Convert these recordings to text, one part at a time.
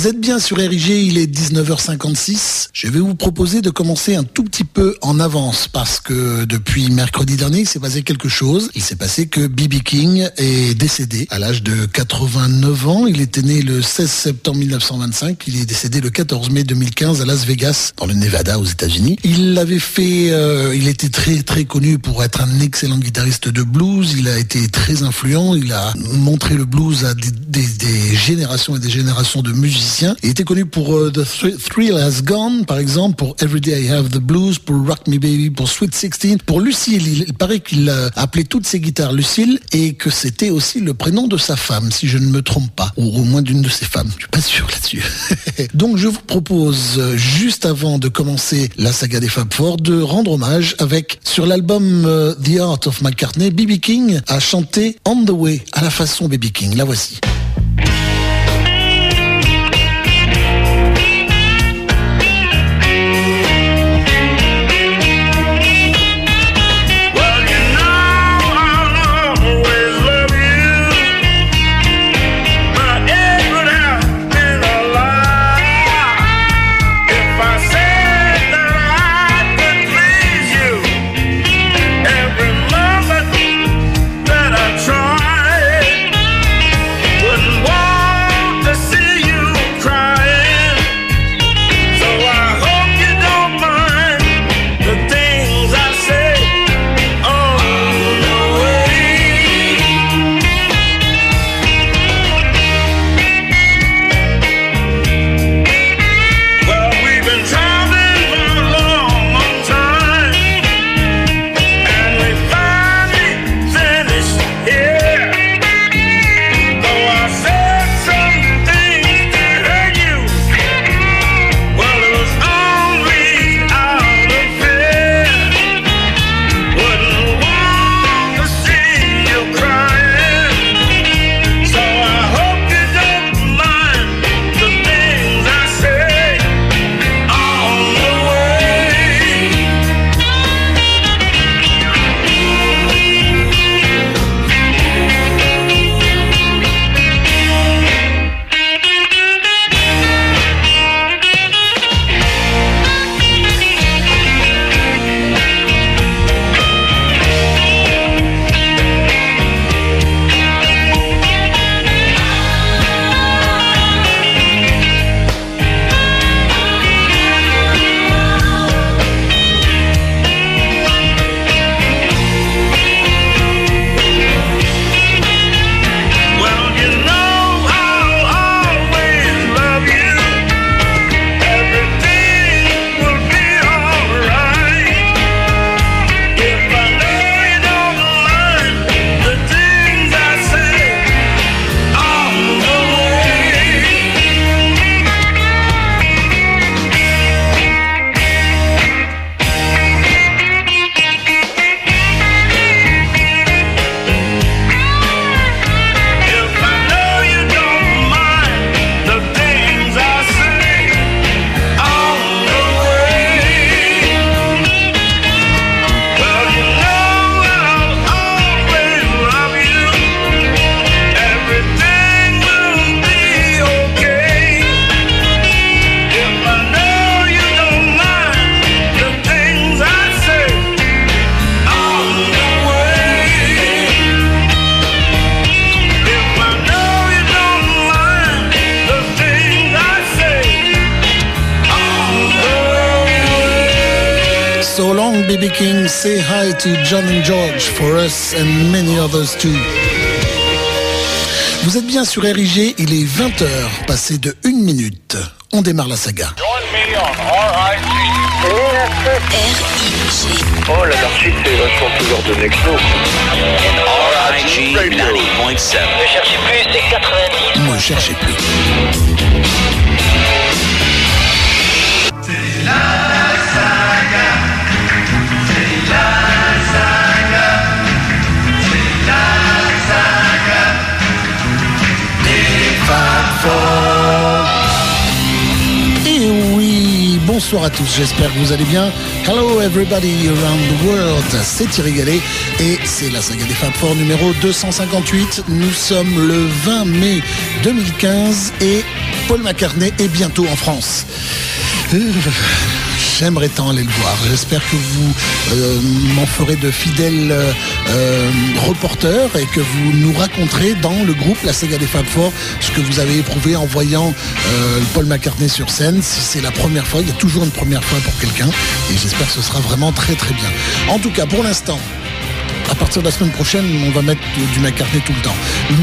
Vous êtes bien sur RIG, il est 19h56. Je vais vous proposer de commencer un tout petit peu en avance parce que depuis mercredi dernier, il s'est passé quelque chose. Il s'est passé que B.B. King est décédé à l'âge de 89 ans. Il était né le 16 septembre 1925. Il est décédé le 14 mai 2015 à Las Vegas, dans le Nevada aux États-Unis. Il avait fait, euh, il était très très connu pour être un excellent guitariste de blues. Il a été très influent. Il a montré le blues à des, générations et des générations de musiciens il était connu pour euh, The Thrill Has Gone, par exemple, pour Every Day I Have the Blues, pour Rock Me Baby, pour Sweet 16, pour Lucille. Il, paraît qu'il a appelé toutes ses guitares Lucille et que c'était aussi le prénom de sa femme, si je ne me trompe pas, ou au moins d'une de ses femmes. Je suis pas sûr là-dessus. Donc je vous propose, euh, juste avant de commencer la saga des Fab Four, de rendre hommage avec, sur l'album euh, The Art of McCartney, B.B. King a chanté On the Way à la façon B.B. King. La voici. To John and George for us and many others too. Vous êtes bien sur RIG, il est 20h, passé de 1 minute. On démarre la saga. RIG. Oh, l'anarchie, c'est vachement plus de Nexo. RIG 90.7. Ne cherchez plus, c'est 90. Ne cherchez plus. C'est la bonsoir à tous, j'espère que vous allez bien. Hello everybody around the world, c'est Thierry Gallet et c'est la saga des Fab Four numéro 258. Nous sommes le 20 mai 2015 et Paul McCartney est bientôt en France. Euh, j'aimerais tant aller le voir. J'espère que vous euh, m'en ferez de fidèles euh, reporters et que vous nous raconterez dans le groupe La Saga des Fab Four ce que vous avez éprouvé en voyant Paul McCartney sur scène. Si c'est la première fois, il y a toujours une première fois pour quelqu'un et j'espère que ce sera vraiment très très bien. En tout cas, pour l'instant, à partir de la semaine prochaine, on va mettre du McCartney tout le temps.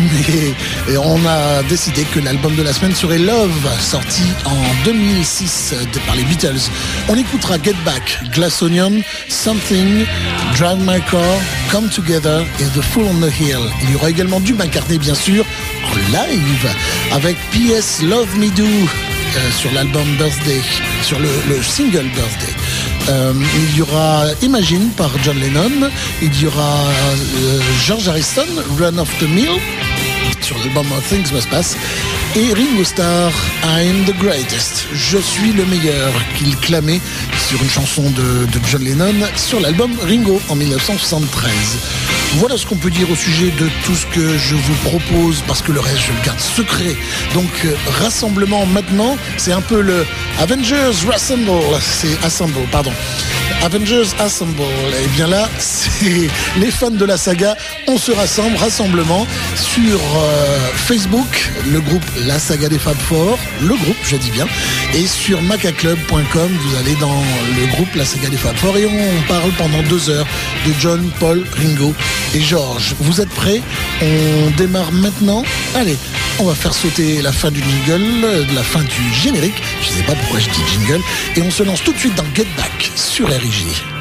Mais on a décidé que l'album de la semaine serait Love, sorti en 2006 par les Beatles. On écoutera Get Back, Glass Onion, Something, Drive My Car, Come Together et The Fool on the Hill. Il y aura également du McCartney, bien sûr, en live, avec PS Love Me Do euh, sur l'album Birthday, sur le, single Birthday. Euh, il y aura Imagine par John Lennon, il y aura euh, George Harrison, Run of the Mill, sur l'album Things Must Pass, et Ringo Starr, I'm the Greatest. Je suis le meilleur qu'il clamait sur une chanson de, de John Lennon sur l'album Ringo en 1973. Voilà ce qu'on peut dire au sujet de tout ce que je vous propose, parce que le reste, je le garde secret. Donc, euh, rassemblement maintenant, c'est un peu le Avengers Rassemble, c'est Assemble, pardon. Avengers Assemble. Et eh bien là, c'est les fans de la saga, on se rassemble, rassemblement sur euh, Facebook, le groupe La Saga des Fab Four, le groupe, je dis bien, et sur macaclub.com, vous allez dans le groupe La Saga des Fab et on parle pendant deux heures de John, Paul, Ringo et George. Vous êtes prêts? On démarre maintenant Allez, on va faire sauter la fin du jingle, la fin du générique. Je sais pas pourquoi je dis jingle. Et on se lance tout de suite dans Get Back sur RIG.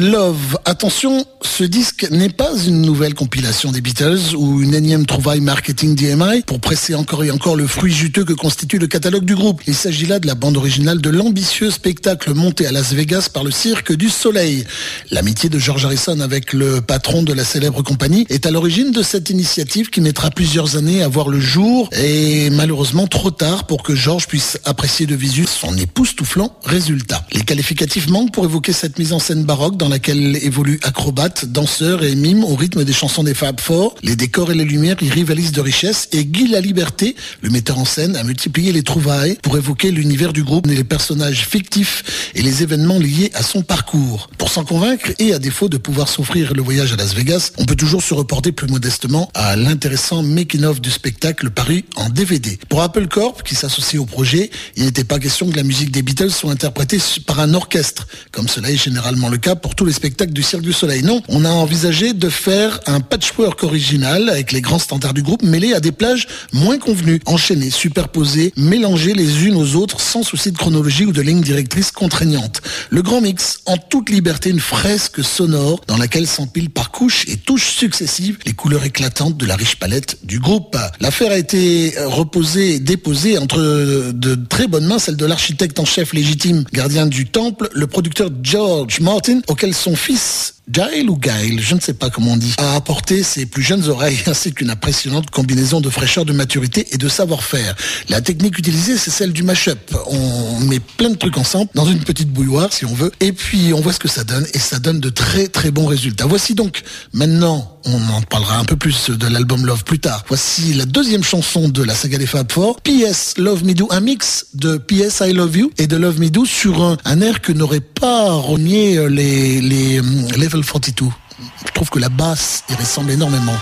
Love. Attention, ce disque n'est pas une nouvelle compilation des Beatles ou une énième trouvaille marketing DMI pour presser encore et encore le fruit juteux que constitue le catalogue du groupe. Il s'agit là de la bande originale de l'ambitieux spectacle monté à Las Vegas par le Cirque du Soleil. L'amitié de George Harrison avec le patron de la célèbre compagnie est à l'origine de cette initiative qui mettra plusieurs années à voir le jour et malheureusement trop tard pour que George puisse apprécier de visu son époustouflant résultat. Les qualificatifs manquent pour évoquer cette mise en scène baroque dans laquelle évoluent danseurs et mimes au rythme des chansons des Fab Four. Les décors et les lumières y rivalisent de richesse et Guy La Liberté, le metteur en scène, a multiplié les trouvailles pour évoquer l'univers du groupe les personnages fictifs et les événements liés à son parcours. Pour s'en convaincre et à défaut de pouvoir s'offrir le voyage à Las Vegas, on peut toujours se reporter plus modestement à l'intéressant making-of du spectacle paru en DVD. Pour Apple Corp, qui s'associe au projet, il n'était pas question que la musique des Beatles soit interprétée par un orchestre, comme cela est généralement le cas pour tous les spectacles du Cirque du Soleil. Non, on a envisagé de faire un patchwork original avec les grands standards du groupe mêlés à des plages moins convenues, enchaînées, superposées, mélangées les unes aux autres sans souci de chronologie ou de ligne directrice contraignante. Le grand mix, en toute liberté, une fresque sonore dans laquelle s'empilent par couches et touches successives les couleurs éclatantes de la riche palette du groupe. L'affaire a été reposée et déposée entre de très bonnes mains, celle de l'architecte en chef légitime, gardien du temple, le producteur George Martin, auquel son fils Gail ou Gail, je ne sais pas comment on dit, a apporté ses plus jeunes oreilles ainsi qu'une impressionnante combinaison de fraîcheur, de maturité et de savoir-faire. La technique utilisée, c'est celle du mash-up. On met plein de trucs ensemble dans une petite bouilloire, si on veut, et puis on voit ce que ça donne, et ça donne de très très bons résultats. Voici donc, maintenant, on en parlera un peu plus de l'album Love plus tard. Voici la deuxième chanson de la saga des Fab Four, PS Love Me Do, un mix de PS I Love You et de Love Me Do sur un, air que n'aurait pas renié les, les Level 42. Je trouve que la basse y ressemble énormément.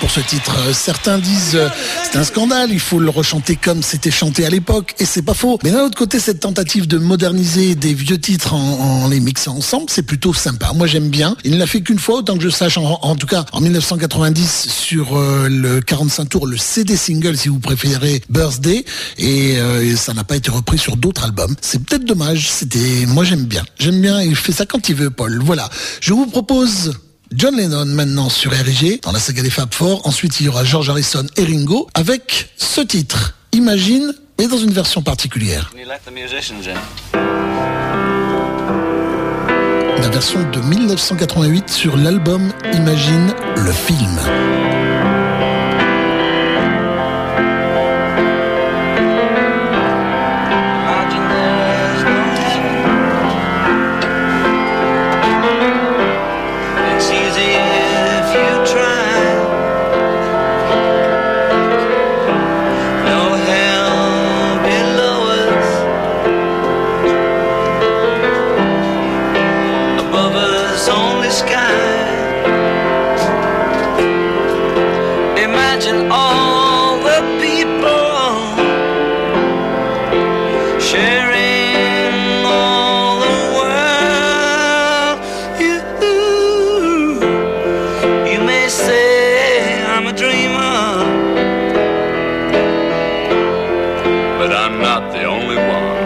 Pour ce titre. Certains disent euh, c'est un scandale, il faut le rechanter comme c'était chanté à l'époque, et c'est pas faux. Mais d'un autre côté, cette tentative de moderniser des vieux titres en, les mixant ensemble, c'est plutôt sympa. Moi, j'aime bien. Il ne l'a fait qu'une fois, autant que je sache, en, tout cas en 1990 sur euh, le 45 tours, le CD single, si vous préférez, Birthday, et, euh, ça n'a pas été repris sur d'autres albums. C'est peut-être dommage. C'était, moi, j'aime bien. J'aime bien. Il fait ça quand il veut, Paul. Voilà. Je vous propose John Lennon maintenant sur RG dans la saga des Fab Four. Ensuite, il y aura George Harrison et Ringo avec ce titre, Imagine, mais dans une version particulière. La version de 1988 sur l'album Imagine le film. not the only one.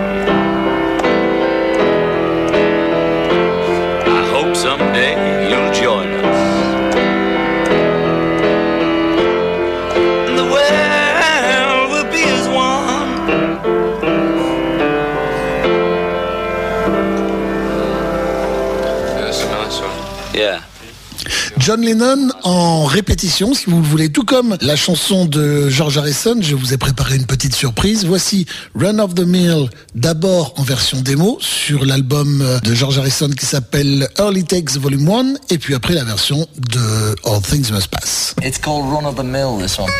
John Lennon en répétition, si vous le voulez, tout comme la chanson de George Harrison. Je vous ai préparé une petite surprise. Voici Run of the Mill, d'abord en version démo sur l'album de George Harrison qui s'appelle Early Takes Volume 1, et puis après la version de All Things Must Pass. It's called Run of the Mill, this one.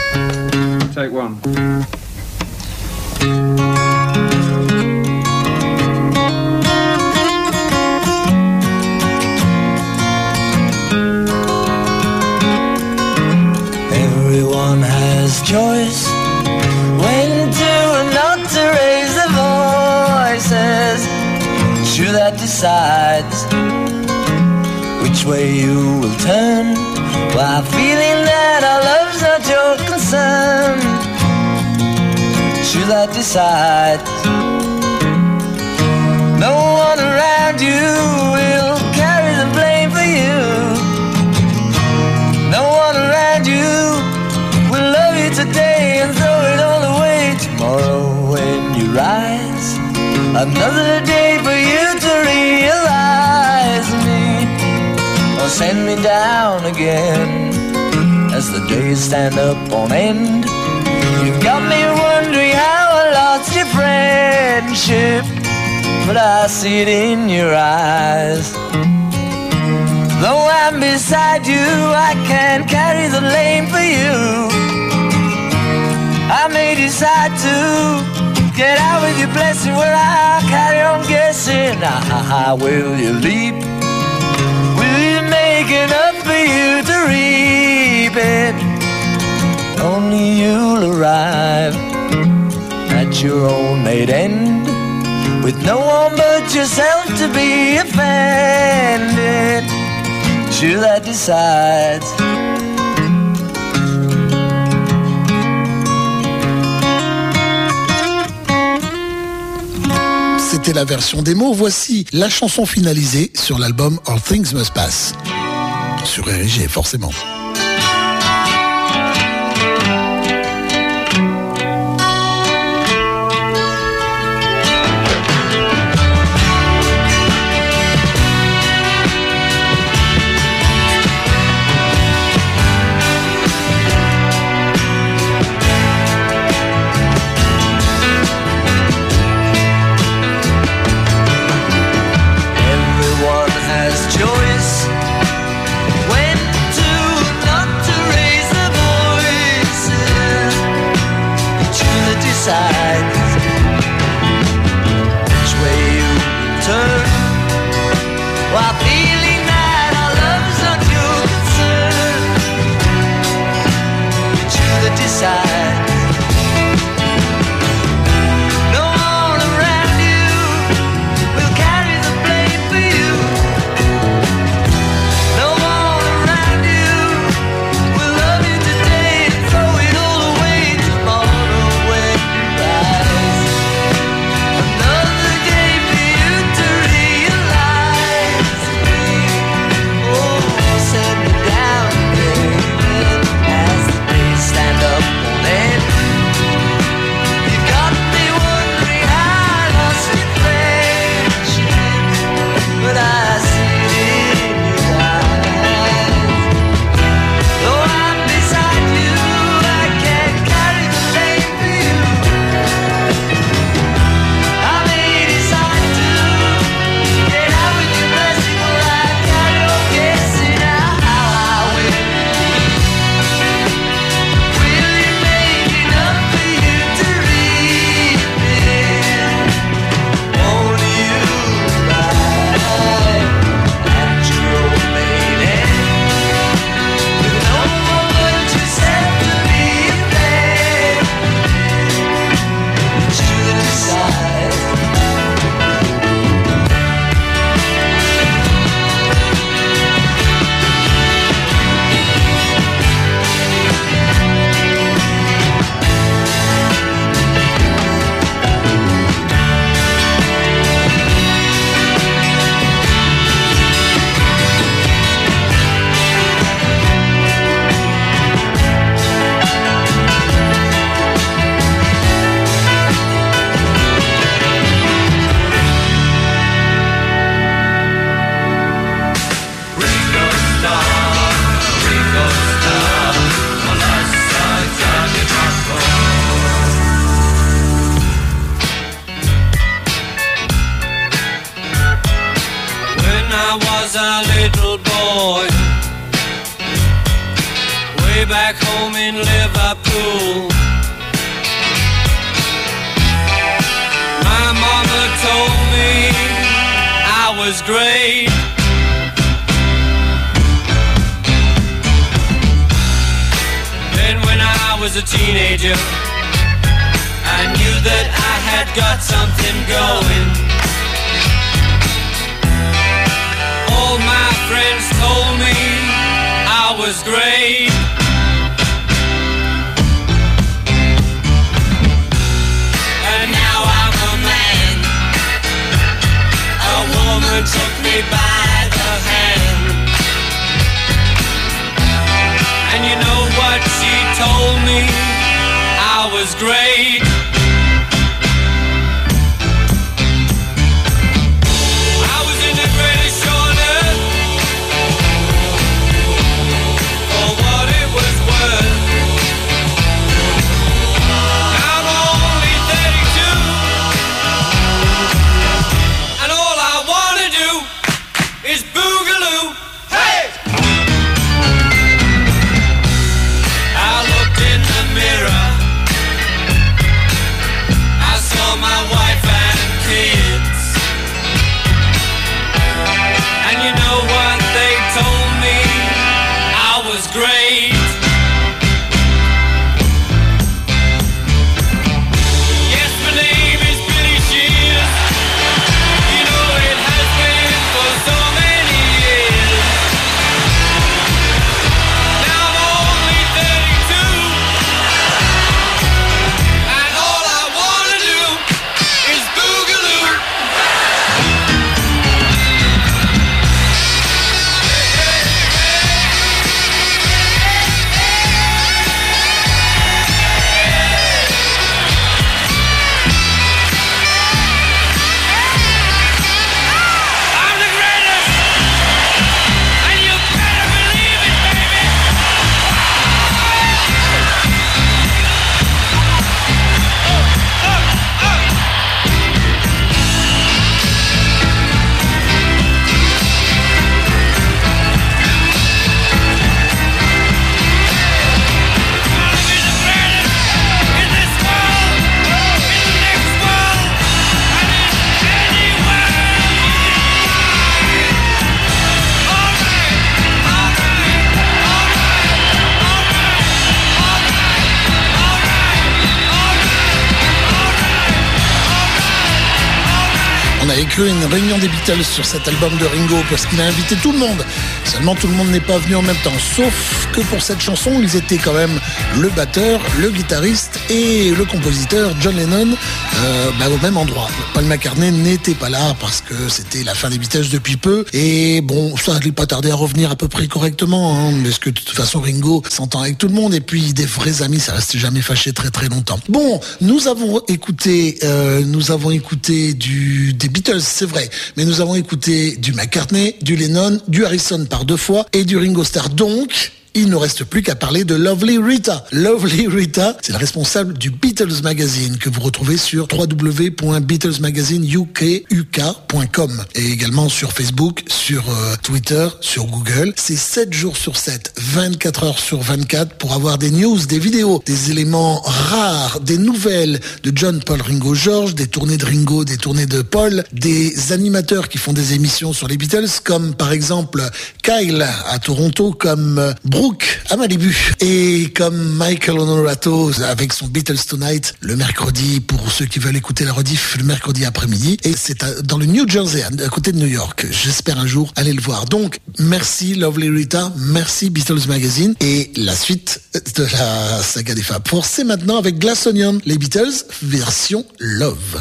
Take one. Choice when to and not to raise their voices. You that decides which way you will turn while feeling that our love's not your concern. You that decides. No one around you Another day for you to realize me or send me down again as the days stand up on end. You've got me wondering how I lost your friendship, but I see it in your eyes. Though I'm beside you, I can't carry the blame for you. I may decide to get out with your blessing where I carry on guessing. Ah, will you leap? Will you make enough for you to reap it? Only you'll arrive at your own made end with no one but yourself to be offended. You that decides. C'était la version démo. Voici la chanson finalisée sur l'album All Things Must Pass. Sur RG, forcément. side. Une réunion des Beatles sur cet album de Ringo parce qu'il a invité tout le monde. Seulement tout le monde n'est pas venu en même temps. Sauf que pour cette chanson, ils étaient quand même le batteur, le guitariste et le compositeur John Lennon euh, bah, au même endroit. Paul McCartney n'était pas là parce que c'était la fin des Beatles depuis peu. Et bon, ça n'allait pas tarder à revenir à peu près correctement. Hein, parce que de toute façon, Ringo s'entend avec tout le monde. Et puis des vrais amis, ça reste jamais fâché très très longtemps. Bon, nous avons écouté, euh, nous avons écouté du des Beatles c'est vrai. Mais nous avons écouté du McCartney, du Lennon, du Harrison par deux fois et du Ringo Starr. Donc, il ne reste plus qu'à parler de Lovely Rita. Lovely Rita, c'est le responsable du Beatles Magazine que vous retrouvez sur www.beatlesmagazineuk.com et également sur Facebook, sur euh, Twitter, sur Google. C'est 7 jours sur 7, 24 heures sur 24 pour avoir des news, des vidéos, des éléments rares, des nouvelles de John, Paul, Ringo, George, des tournées de Ringo, des tournées de Paul, des animateurs qui font des émissions sur les Beatles comme par exemple Kyle à Toronto, comme euh, Brooke à Malibu. Et comme Michael Honorato avec son Beatles Tonight le mercredi, pour ceux qui veulent écouter la rediff, le mercredi après-midi. Et c'est dans le New Jersey, à côté de New York. J'espère un jour aller le voir. Donc, merci Lovely Rita, merci Beatles Magazine. Et la suite de la saga des Fab Four, c'est maintenant avec Glass Onion, les Beatles version Love.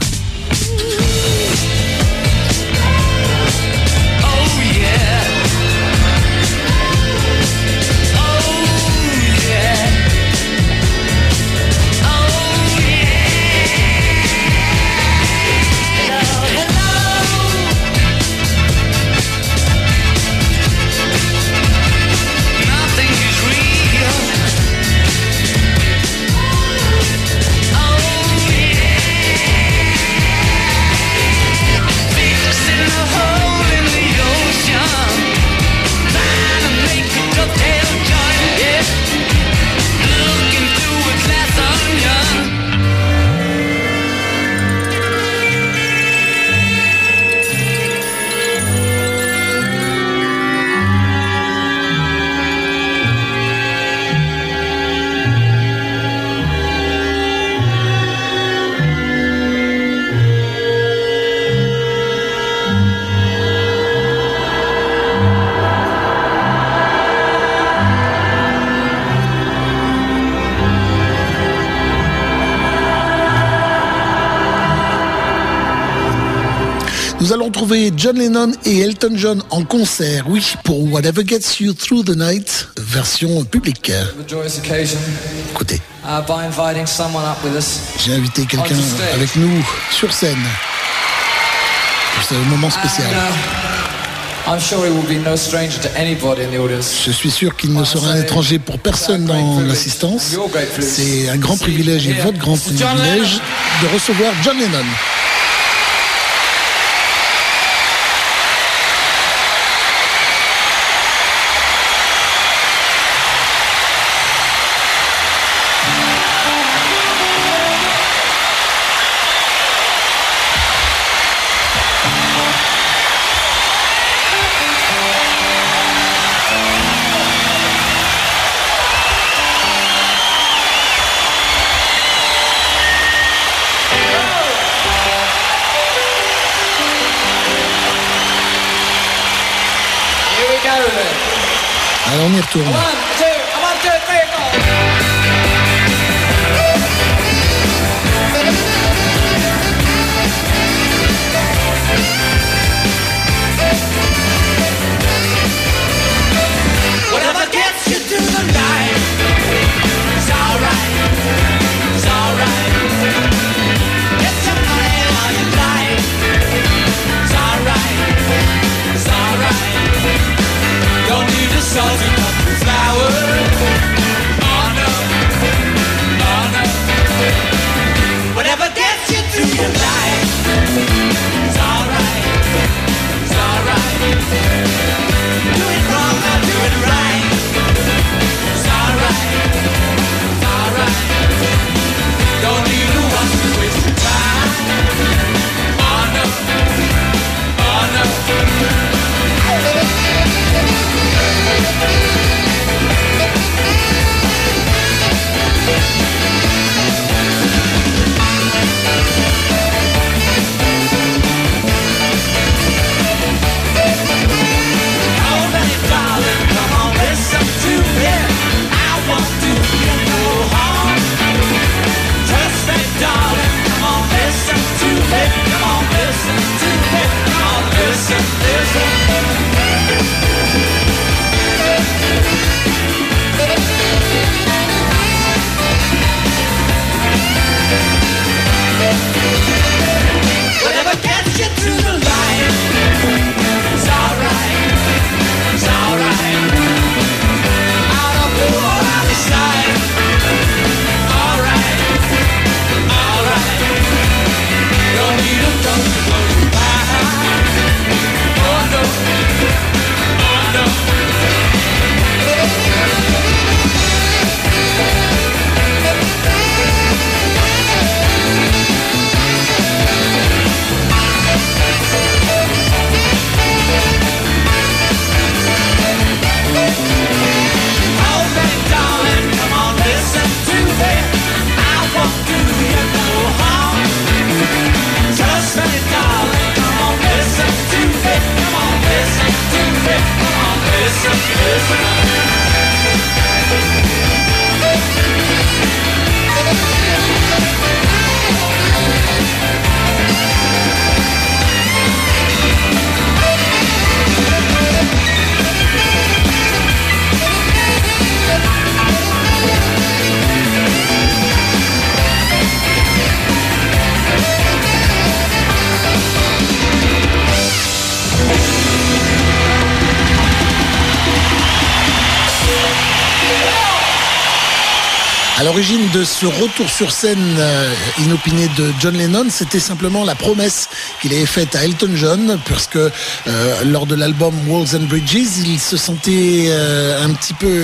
Nous allons trouver John Lennon et Elton John en concert, oui, pour Whatever Gets You Through the Night, version publique. Écoutez. Uh, J'ai invité quelqu'un avec nous sur scène pour ce moment spécial. Je suis sûr qu'il ne sera un étranger pour personne dans l'assistance. C'est un grand privilège et votre grand privilège de recevoir John Lennon. Retourne. Ce retour sur scène euh, inopiné de John Lennon, c'était simplement la promesse qu'il avait faite à Elton John, parce que euh, lors de l'album Walls and Bridges, il se sentait euh, un petit peu,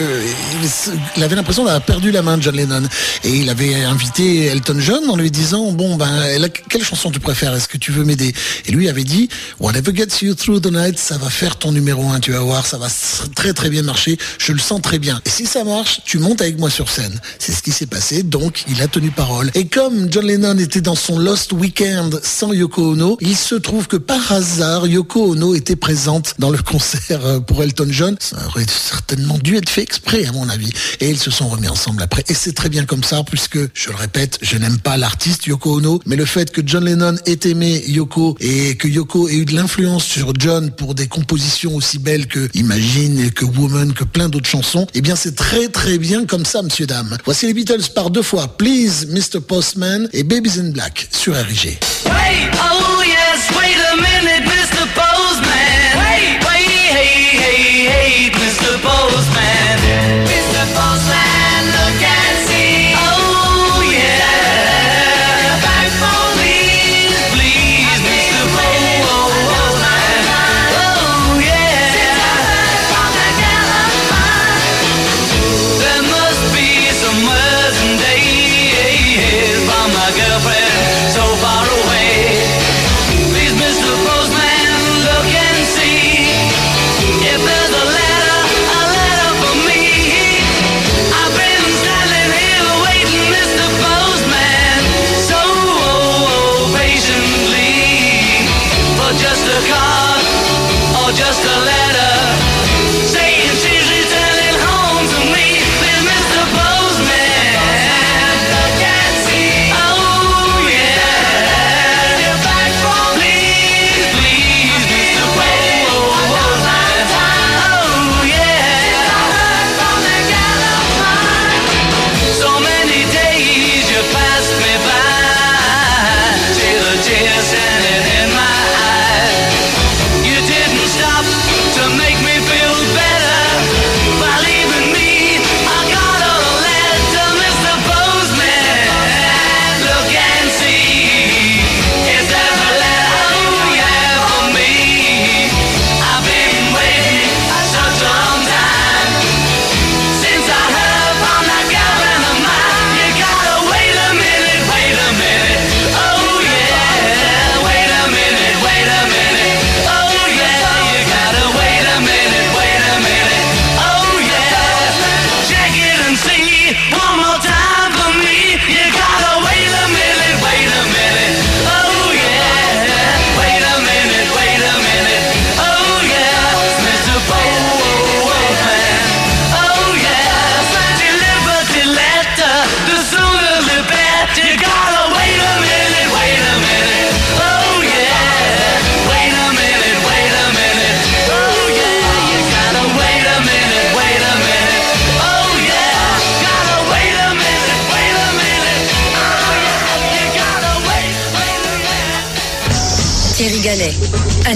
il, avait l'impression d'avoir perdu la main John Lennon, et il avait invité Elton John en lui disant bon ben quelle chanson tu préfères, est-ce que tu veux m'aider? Et lui avait dit Whatever gets you through the night, ça va faire ton numéro un, tu vas voir, ça va très très bien marcher, je le sens très bien. Et si ça marche, tu montes avec moi sur scène. C'est ce qui s'est passé, donc il a tenu parole. Et comme John Lennon était dans son Lost Weekend sans Yoko Ono, il se trouve que par hasard, Yoko Ono était présente dans le concert euh, pour Elton John. Ça aurait certainement dû être fait exprès, à mon avis. Et ils se sont remis ensemble après. Et c'est très bien comme ça, puisque, je le répète, je n'aime pas l'artiste Yoko Ono, mais le fait que John Lennon ait aimé Yoko et que Yoko ait eu de l'influence sur John pour des compositions aussi belles que Imagine, que Woman, que plein d'autres chansons, eh bien c'est très très bien comme ça, monsieur, dame. Voici les Beatles par deux fois, Please Mr. Postman et Babies in Black sur RG.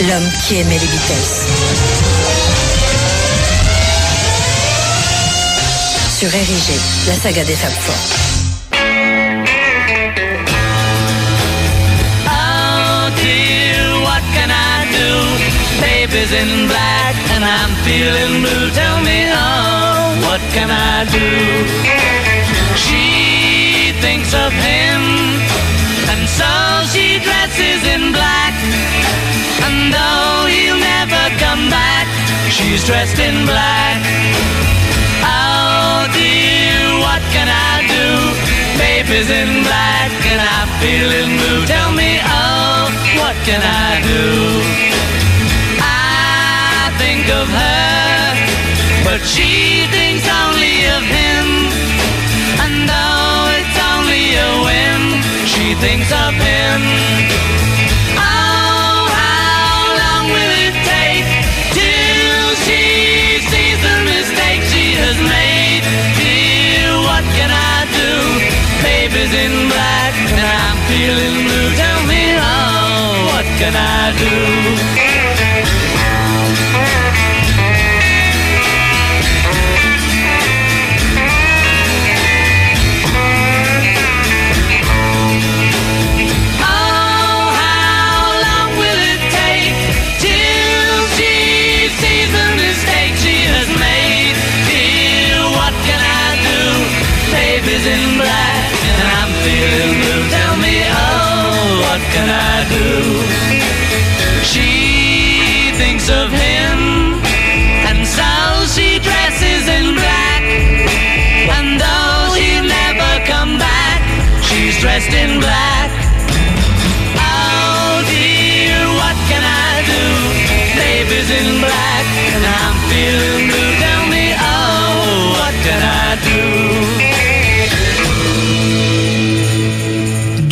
L'homme qui aimait les Beatles. Sur Érigé, la saga des femmes fortes. Oh? Baby's in black and I'm feeling blue. Tell me, oh, what can I do? She thinks of him and so she dresses in black. And though he'll never come back, she's dressed in black. Oh dear, what can I do? Baby's in black and I'm feeling blue. Tell me, oh, what can I do? I think of her, but she thinks only of him. And though it's only a whim, she thinks of him. Feeling blue. Tell me, oh, what can I do? Can I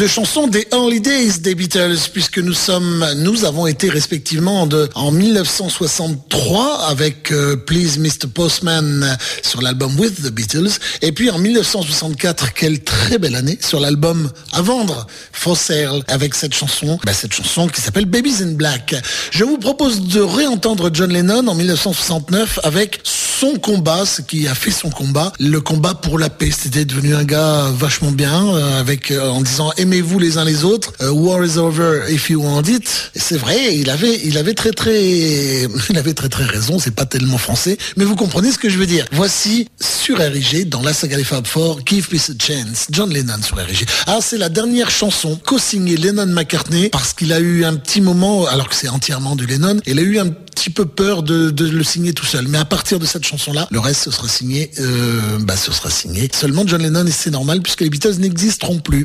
de chansons des Early Days des Beatles, puisque nous sommes, nous avons été respectivement de, en 1963 avec euh, Please Mr. Postman sur l'album With the Beatles, et puis en 1964, quelle très belle année, sur l'album à vendre, For Sale, avec cette chanson, bah, cette chanson qui s'appelle Babies in Black. Je vous propose de réentendre John Lennon en 1969 avec son combat, ce qui a fait son combat, le combat pour la paix. C'était devenu un gars vachement bien, euh, avec euh, en disant aimez-vous les uns les autres. Euh, war is over if you want it. C'est vrai, il avait, il avait très très, il avait très très raison. C'est pas tellement français, mais vous comprenez ce que je veux dire. Voici sur RG dans la saga des Fab Four, Give Peace a Chance, John Lennon sur. Alors ah, c'est la dernière chanson co-signée Lennon McCartney parce qu'il a eu un petit moment, alors que c'est entièrement du Lennon, il a eu un petit peu peur de, le signer tout seul. Mais à partir de cette chanson-là, le reste ce sera signé, euh, bah ce sera signé seulement John Lennon et c'est normal puisque les Beatles n'existeront plus.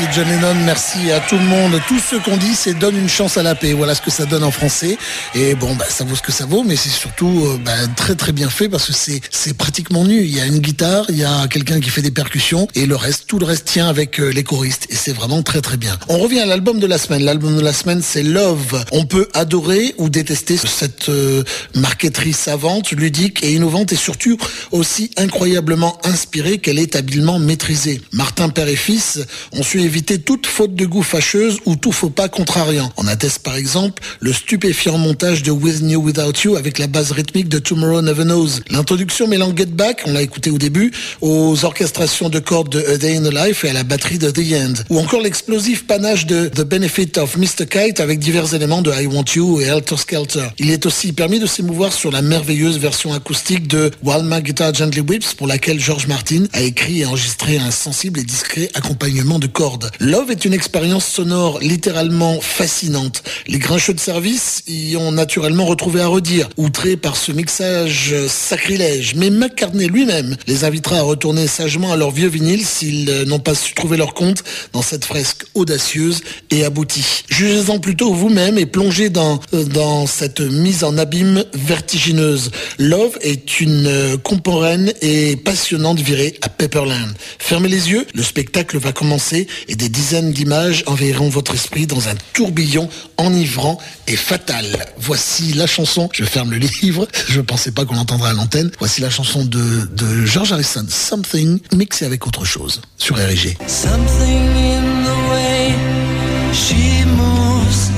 Merci John Lennon, merci à tout le monde. Tout ce qu'on dit, c'est donne une chance à la paix. Voilà ce que ça donne en français. Et bon, bah, ça vaut ce que ça vaut, mais c'est surtout euh, bah, très très bien fait parce que c'est pratiquement nu. Il y a une guitare, il y a quelqu'un qui fait des percussions et le reste, tout le reste tient avec euh, les choristes. Et c'est vraiment très très bien. On revient à l'album de la semaine. L'album de la semaine, c'est Love. On peut adorer ou détester cette euh, marqueterie savante, ludique et innovante et surtout aussi incroyablement inspirée qu'elle est habilement maîtrisée. Martin père et fils ont su éviter toute faute de goût fâcheuse ou tout faux pas contrariant. On atteste par exemple le stupéfiant montage de With You Without You avec la base rythmique de Tomorrow Never Knows. L'introduction mêlant Get Back, on l'a écouté au début, aux orchestrations de cordes de A Day in the Life et à la batterie de The End. Ou encore l'explosif panache de The Benefit of Mr. Kite avec divers éléments de I Want You et Helter Skelter. Il est aussi permis de s'émouvoir sur la merveilleuse version acoustique de While My Guitar Gently Whips pour laquelle George Martin a écrit et enregistré un sensible et discret accompagnement de cordes. Love est une expérience sonore littéralement fascinante. Les grincheux de service y ont naturellement retrouvé à redire, outrés par ce mixage sacrilège. Mais McCartney lui-même les invitera à retourner sagement à leur vieux vinyle s'ils n'ont pas su trouver leur compte dans cette fresque audacieuse et aboutie. Jugez-en plutôt vous-même et plongez dans, dans cette mise en abîme vertigineuse. Love est une contemporaine et passionnante virée à Pepperland. Fermez les yeux, le spectacle va commencer et des dizaines d'images enverront votre esprit dans un tourbillon enivrant et fatal. Voici la chanson, je ferme le livre, je pensais pas qu'on l'entendrait à l'antenne, voici la chanson de, de George Harrison, Something, mixé avec autre chose, sur RG. Something in the way she moves.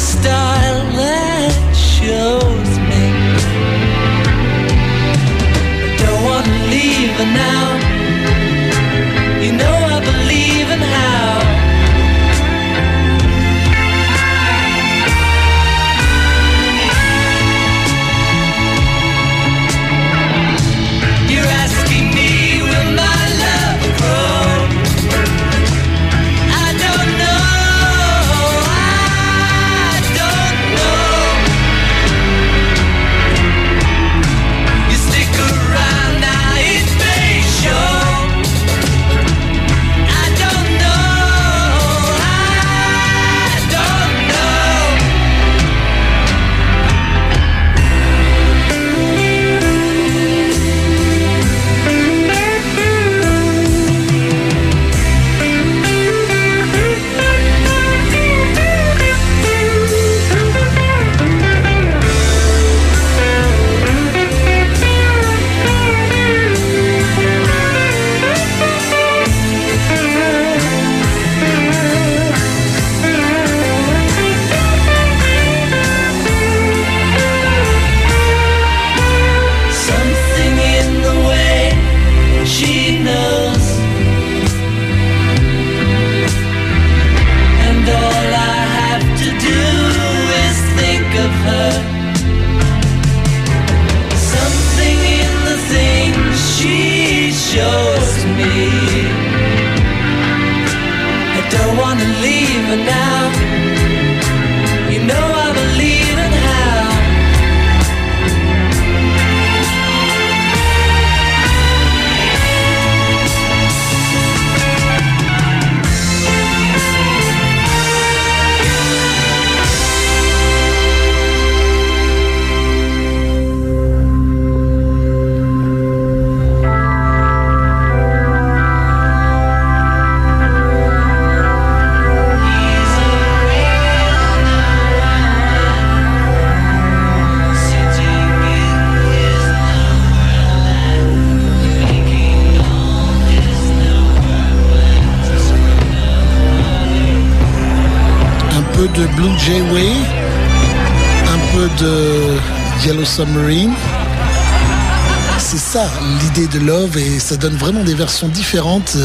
Style that shows me I don't wanna leave. C'est ça l'idée de Love et ça donne vraiment des versions différentes,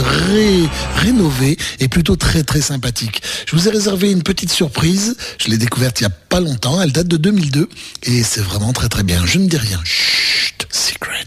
rénovées et plutôt très très sympathiques. Je vous ai réservé une petite surprise, je l'ai découverte il y a pas longtemps, elle date de 2002 et c'est vraiment très très bien. Je ne dis rien. Chut, secret.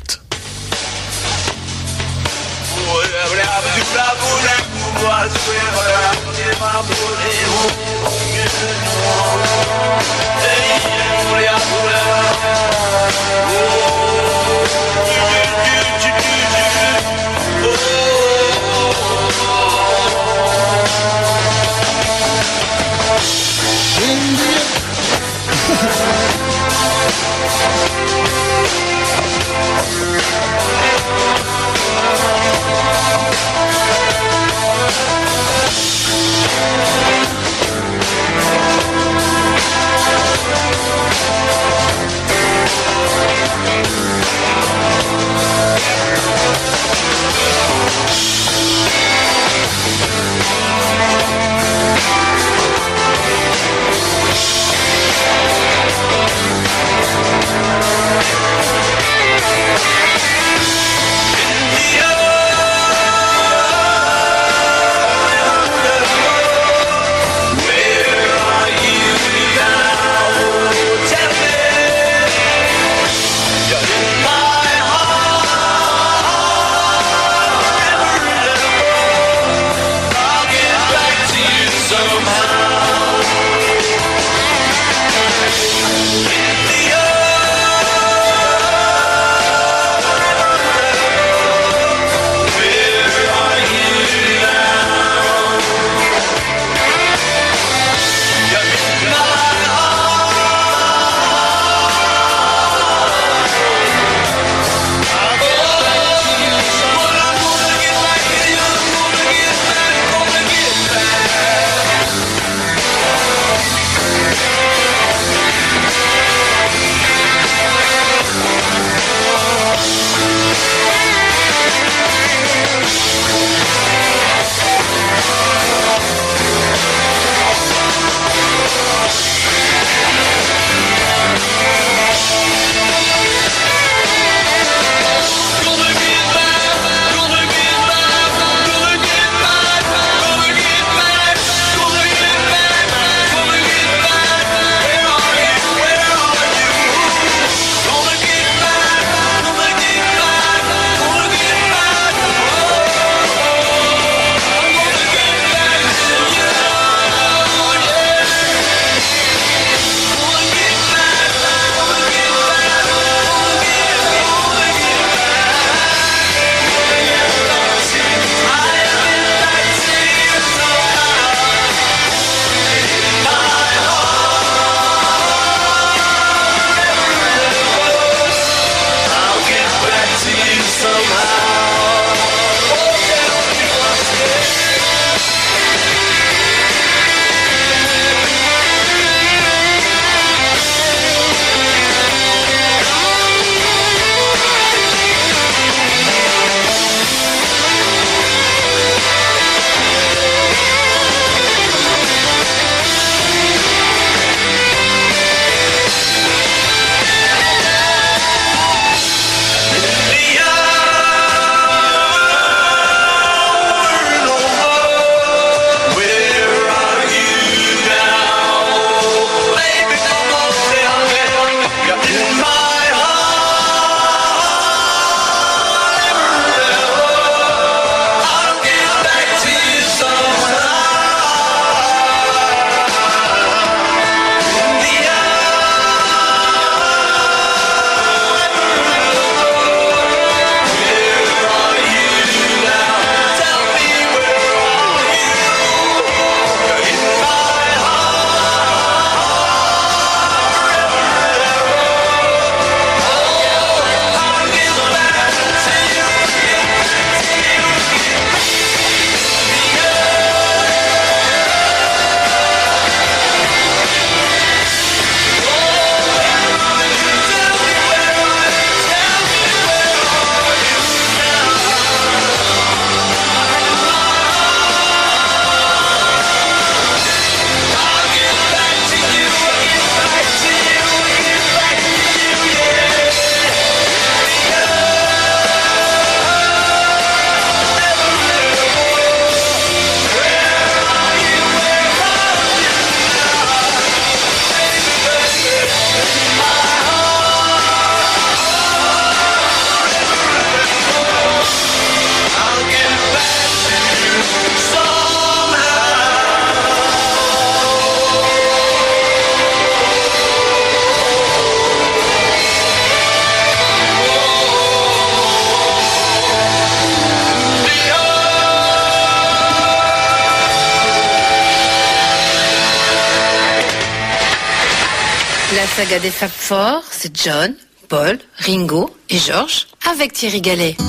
Saga des Fab Four, c'est John, Paul, Ringo et George avec Thierry Gallet.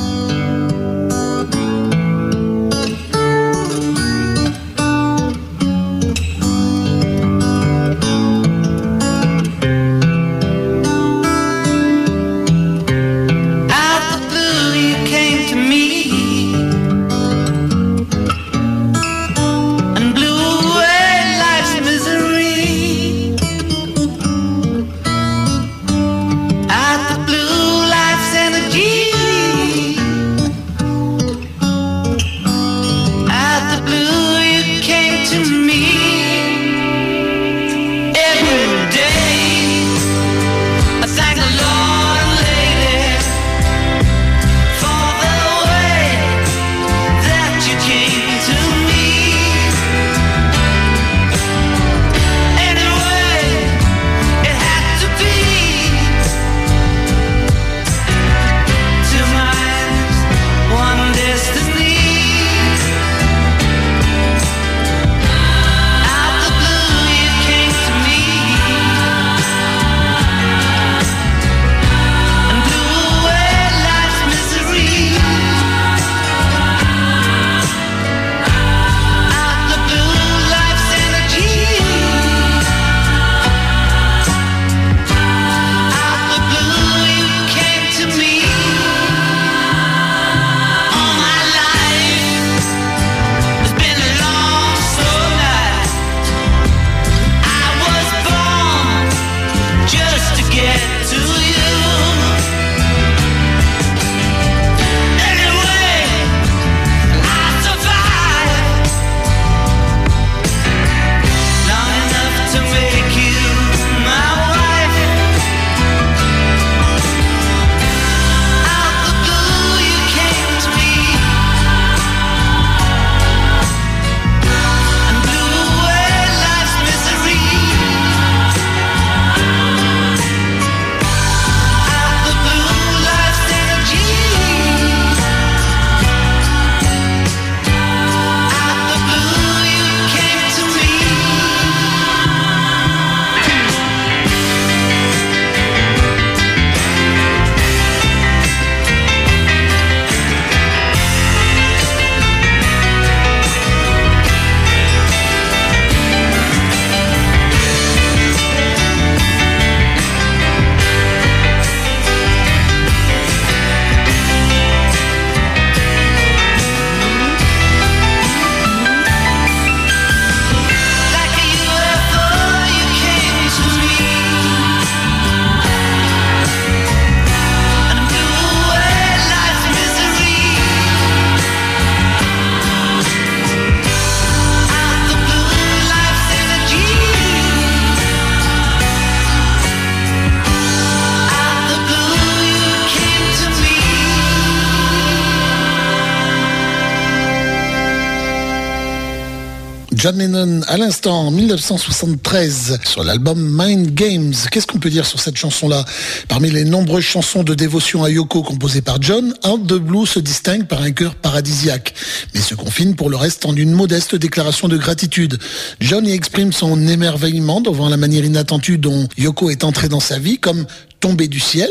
John Lennon à l'instant en 1973 sur l'album Mind Games. Qu'est-ce qu'on peut dire sur cette chanson-là? Parmi les nombreuses chansons de dévotion à Yoko composées par John, Out the Blue se distingue par un cœur paradisiaque, mais se confine pour le reste en une modeste déclaration de gratitude. John y exprime son émerveillement devant la manière inattendue dont Yoko est entrée dans sa vie, comme tombé du ciel,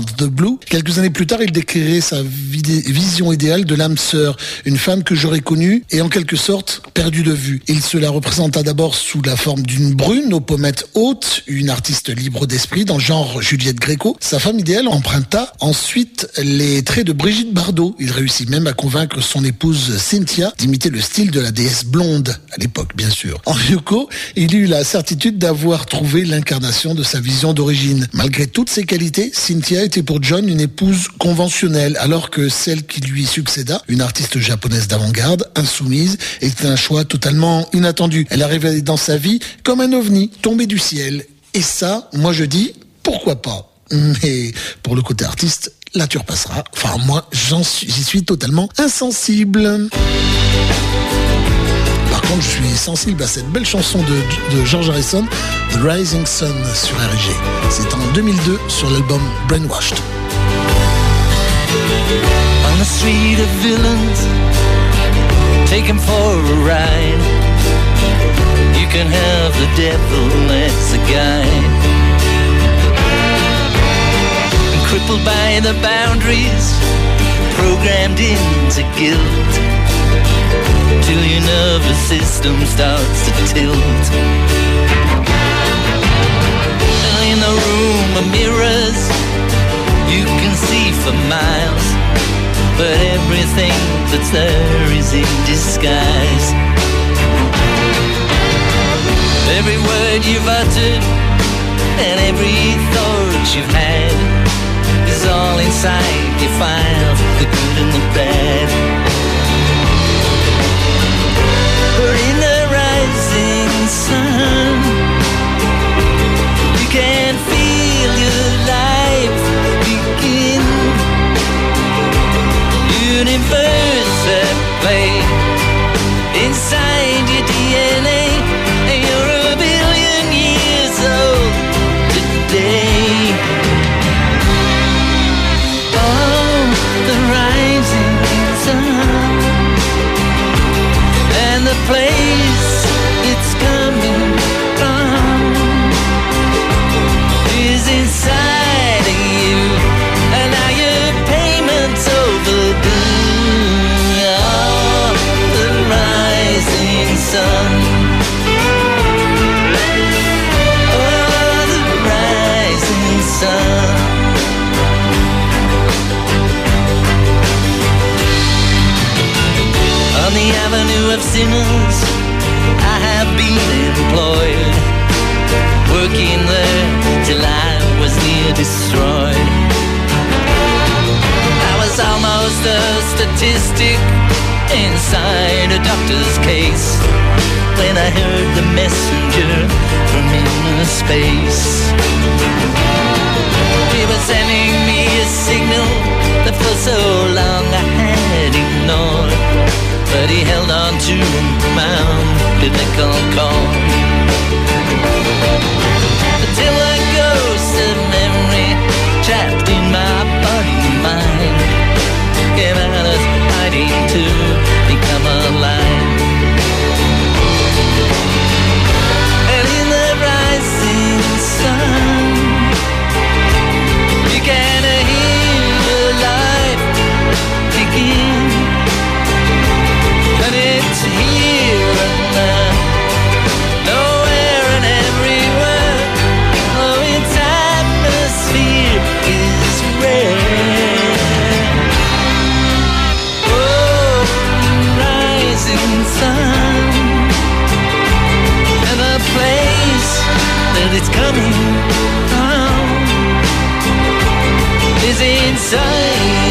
blue. Quelques années plus tard, il décrirait sa vision idéale de l'âme sœur, une femme que j'aurais connue et en quelque sorte perdue de vue. Il se la représenta d'abord sous la forme d'une brune aux pommettes hautes, une artiste libre d'esprit dans le genre Juliette Gréco. Sa femme idéale emprunta ensuite les traits de Brigitte Bardot. Il réussit même à convaincre son épouse Cynthia d'imiter le style de la déesse blonde, à l'époque bien sûr. En Ryoko, il eut la certitude d'avoir trouvé l'incarnation de sa vision d'origine. Malgré toutes ses qualités, Cynthia était pour John une épouse conventionnelle, alors que celle qui lui succéda, une artiste japonaise d'avant-garde, insoumise, était un choix totalement inattendu. Elle arrivait dans sa vie comme un ovni tombé du ciel. Et ça, moi je dis, pourquoi pas? Mais pour le côté artiste, là tu repasseras. Enfin, moi, j'y suis totalement insensible. Contre, je suis sensible à cette belle chanson de, de George Harrison, The Rising Sun sur RG. C'est en 2002 sur l'album Brainwashed. On the street of villains, take him for a ride. You can have the devil as a guide. crippled by the boundaries, programmed into guilt. Till your nervous system starts to tilt. In the room of mirrors, you can see for miles, but everything that's there is in disguise. Every word you've uttered and every thought you've had is all inside your files, the good and the bad. Sun. On the avenue of sinners, I have been employed, working there till I was near destroyed. I was almost a statistic inside a doctor's case when I heard the messenger from inner space. He was sending me a signal that for so long I had ignored. But he held on to my umbilical cord. It's coming. From is inside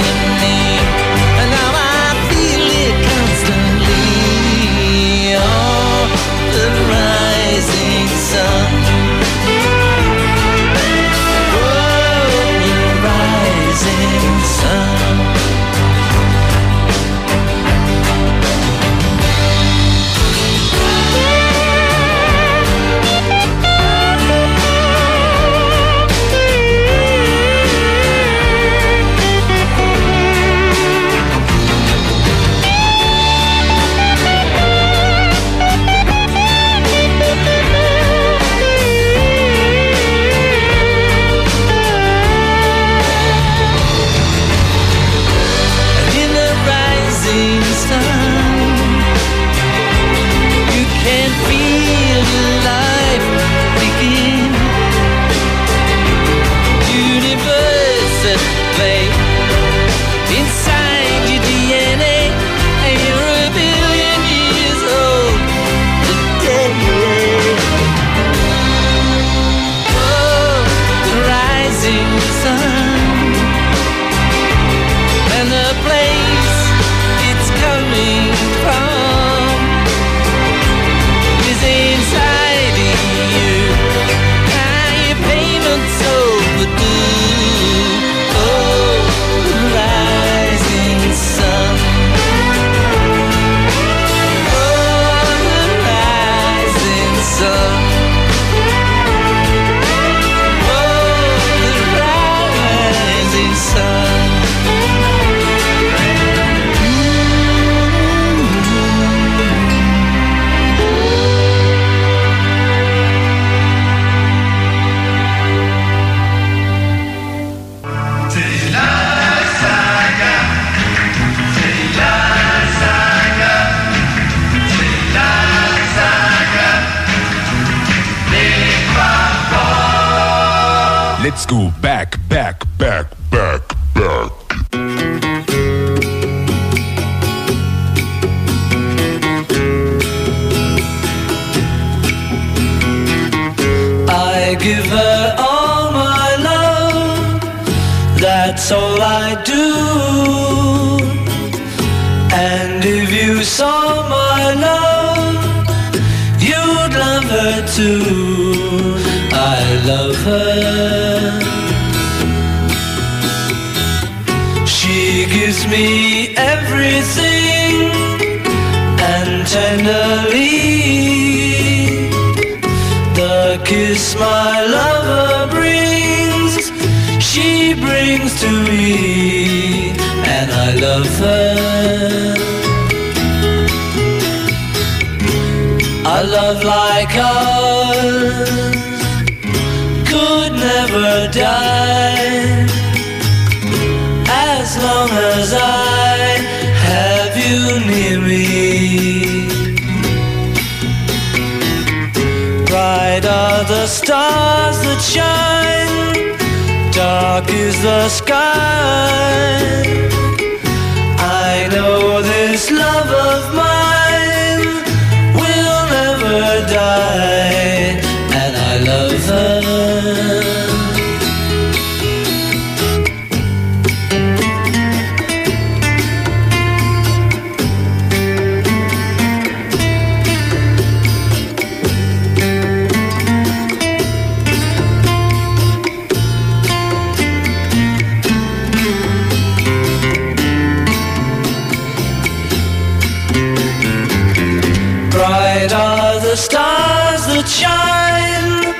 shine,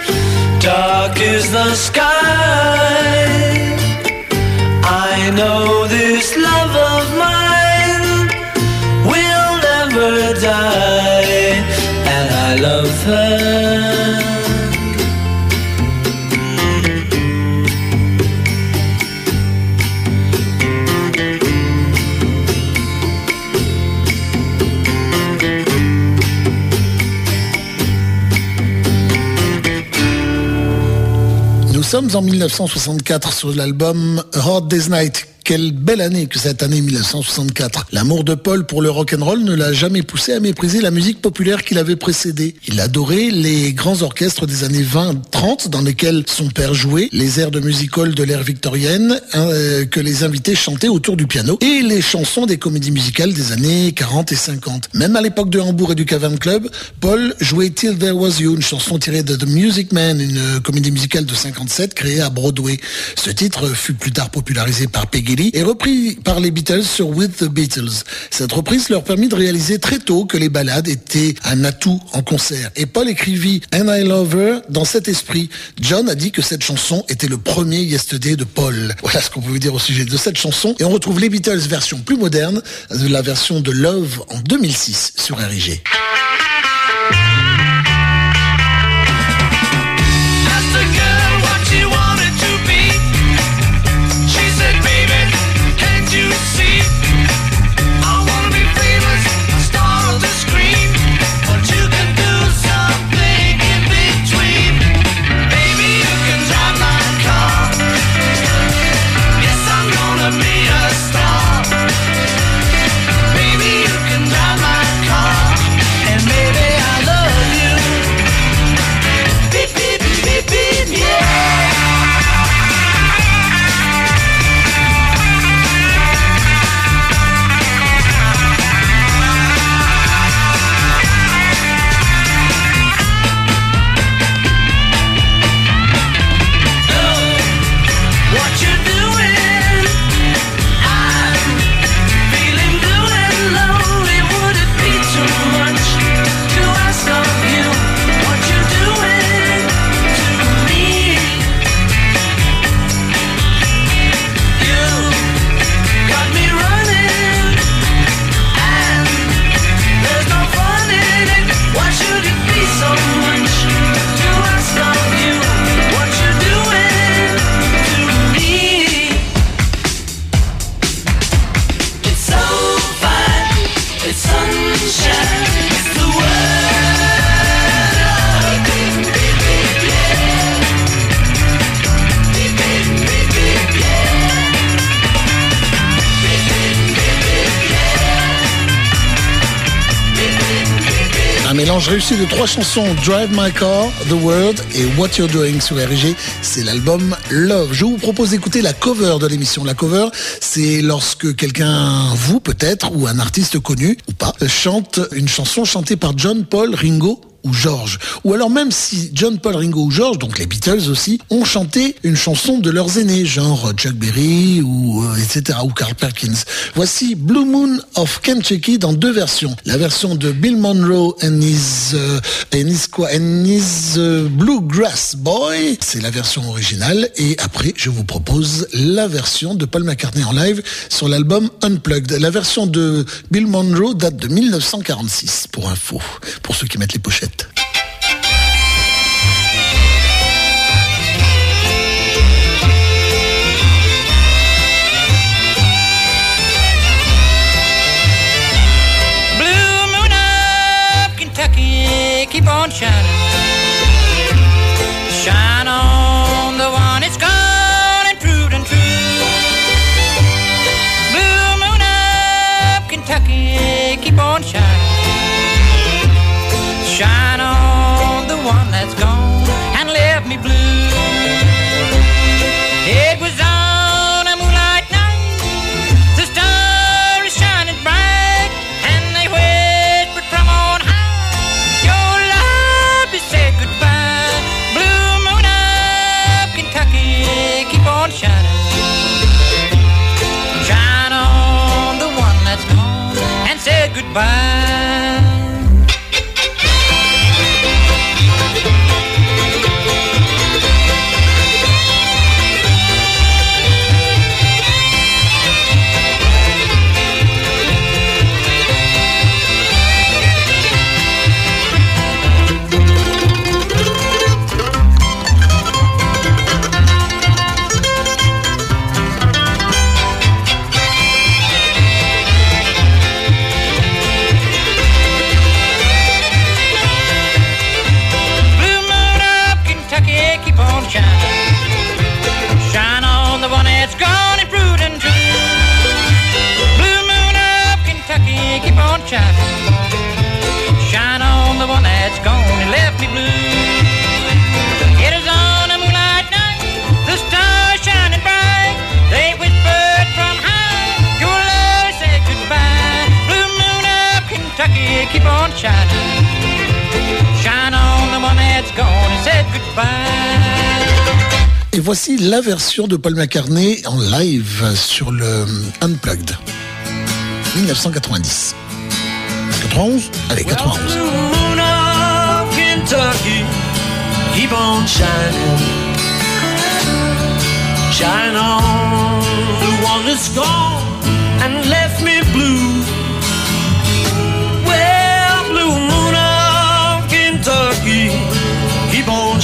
dark is the sky. Sommes en 1964 sur l'album Hard Day's Night. Quelle belle année que cette année 1964. L'amour de Paul pour le rock'n'roll ne l'a jamais poussé à mépriser la musique populaire qui l'avait précédé. Il adorait les grands orchestres des années 20-30 dans lesquels son père jouait, les airs de music de l'ère victorienne euh, que les invités chantaient autour du piano et les chansons des comédies musicales des années 40 et 50. Même à l'époque de Hambourg et du Cavern Club, Paul jouait Till There Was You, une chanson tirée de The Music Man, une comédie musicale de 57 créée à Broadway. Ce titre fut plus tard popularisé par Peggy Lee et repris par les Beatles sur With the Beatles. Cette reprise leur permit de réaliser très tôt que les ballades étaient un atout en concert. Et Paul écrivit And I Love Her dans cet esprit. John a dit que cette chanson était le premier Yesterday de Paul. Voilà ce qu'on pouvait dire au sujet de cette chanson. Et on retrouve les Beatles version plus moderne, de la version de Love en 2006 sur RIG. Mélange réussi de trois chansons Drive My Car, The World et What You're Doing sur RG. C'est l'album Love. Je vous propose d'écouter la cover de l'émission. La cover, c'est lorsque quelqu'un, vous peut-être, ou un artiste connu ou pas, chante une chanson chantée par John Paul Ringo ou George. Ou alors même si John Paul Ringo ou George, donc les Beatles aussi, ont chanté une chanson de leurs aînés, genre Chuck Berry ou euh, etc. ou Carl Perkins. Voici Blue Moon of Kentucky dans deux versions. La version de Bill Monroe and his, euh, and his quoi, and his euh, Bluegrass Boy, c'est la version originale. Et après, je vous propose la version de Paul McCartney en live sur l'album Unplugged. La version de Bill Monroe date de 1946, pour info, pour ceux qui mettent les pochettes. Keep on shining. Shine on the one it's gone and proved untrue. Blue moon of Kentucky, keep on shining. Shine shining. Shine on the one that's gone and said goodbye. Et voici la version de Paul McCartney en live sur le Unplugged. 1990. 91 Allez, 91. Blue moon of Kentucky, keep on shining. Shine on the one that's gone and left me blue.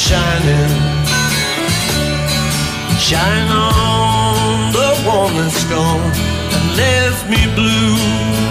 Shining. Shine on the one that's gone and left me blue.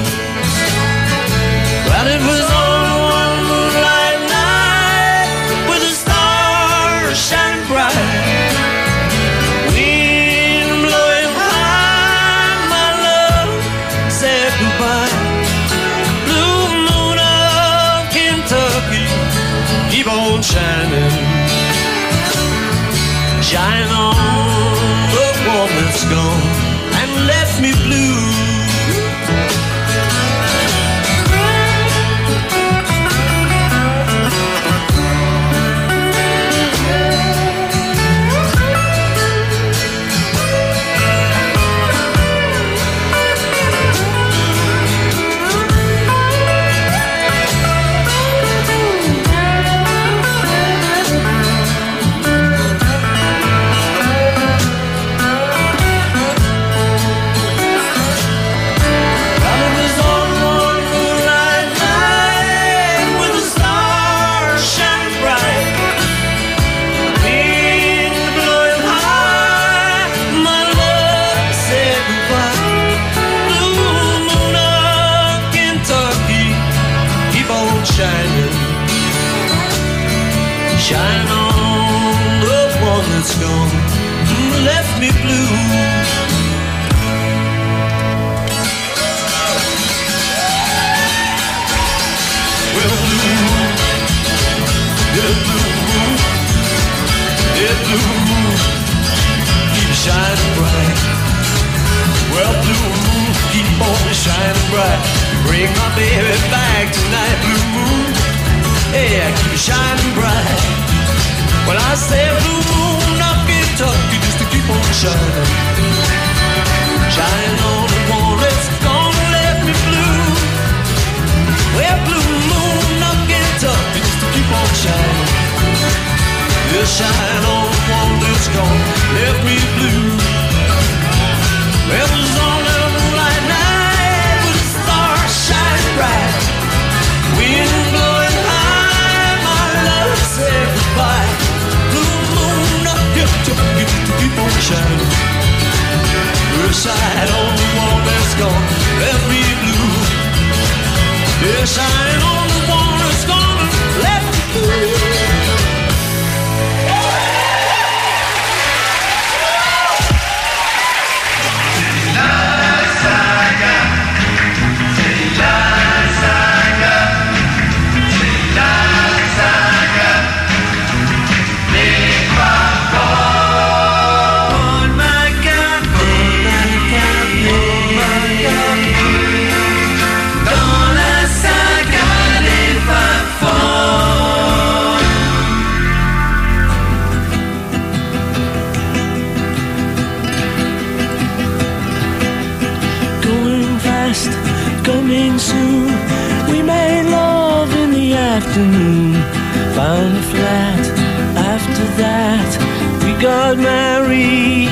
Bring my baby back tonight, blue moon. Yeah, keep it shining bright. When I say blue moon of Kentucky, just to keep on shining. Shine on the one that's gonna let me blue. Well, blue moon of Kentucky, just to keep on shining. Yeah, shine on the one that's gonna let me blue. Keep on shining. We're shine on the one that's gone, let me blue. Yeah, shine on married.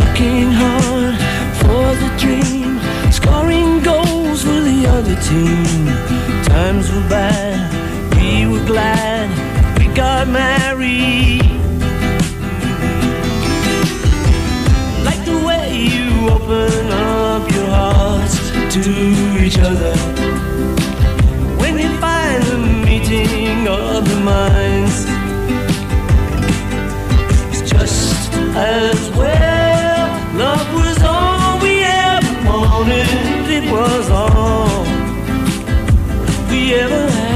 Working hard for the dream, scoring goals for the other team. Times were bad, we were glad we got married. like the way you open up your hearts to each other. When you find the meeting of the minds, as well. Love was all we ever wanted, it was all we ever had.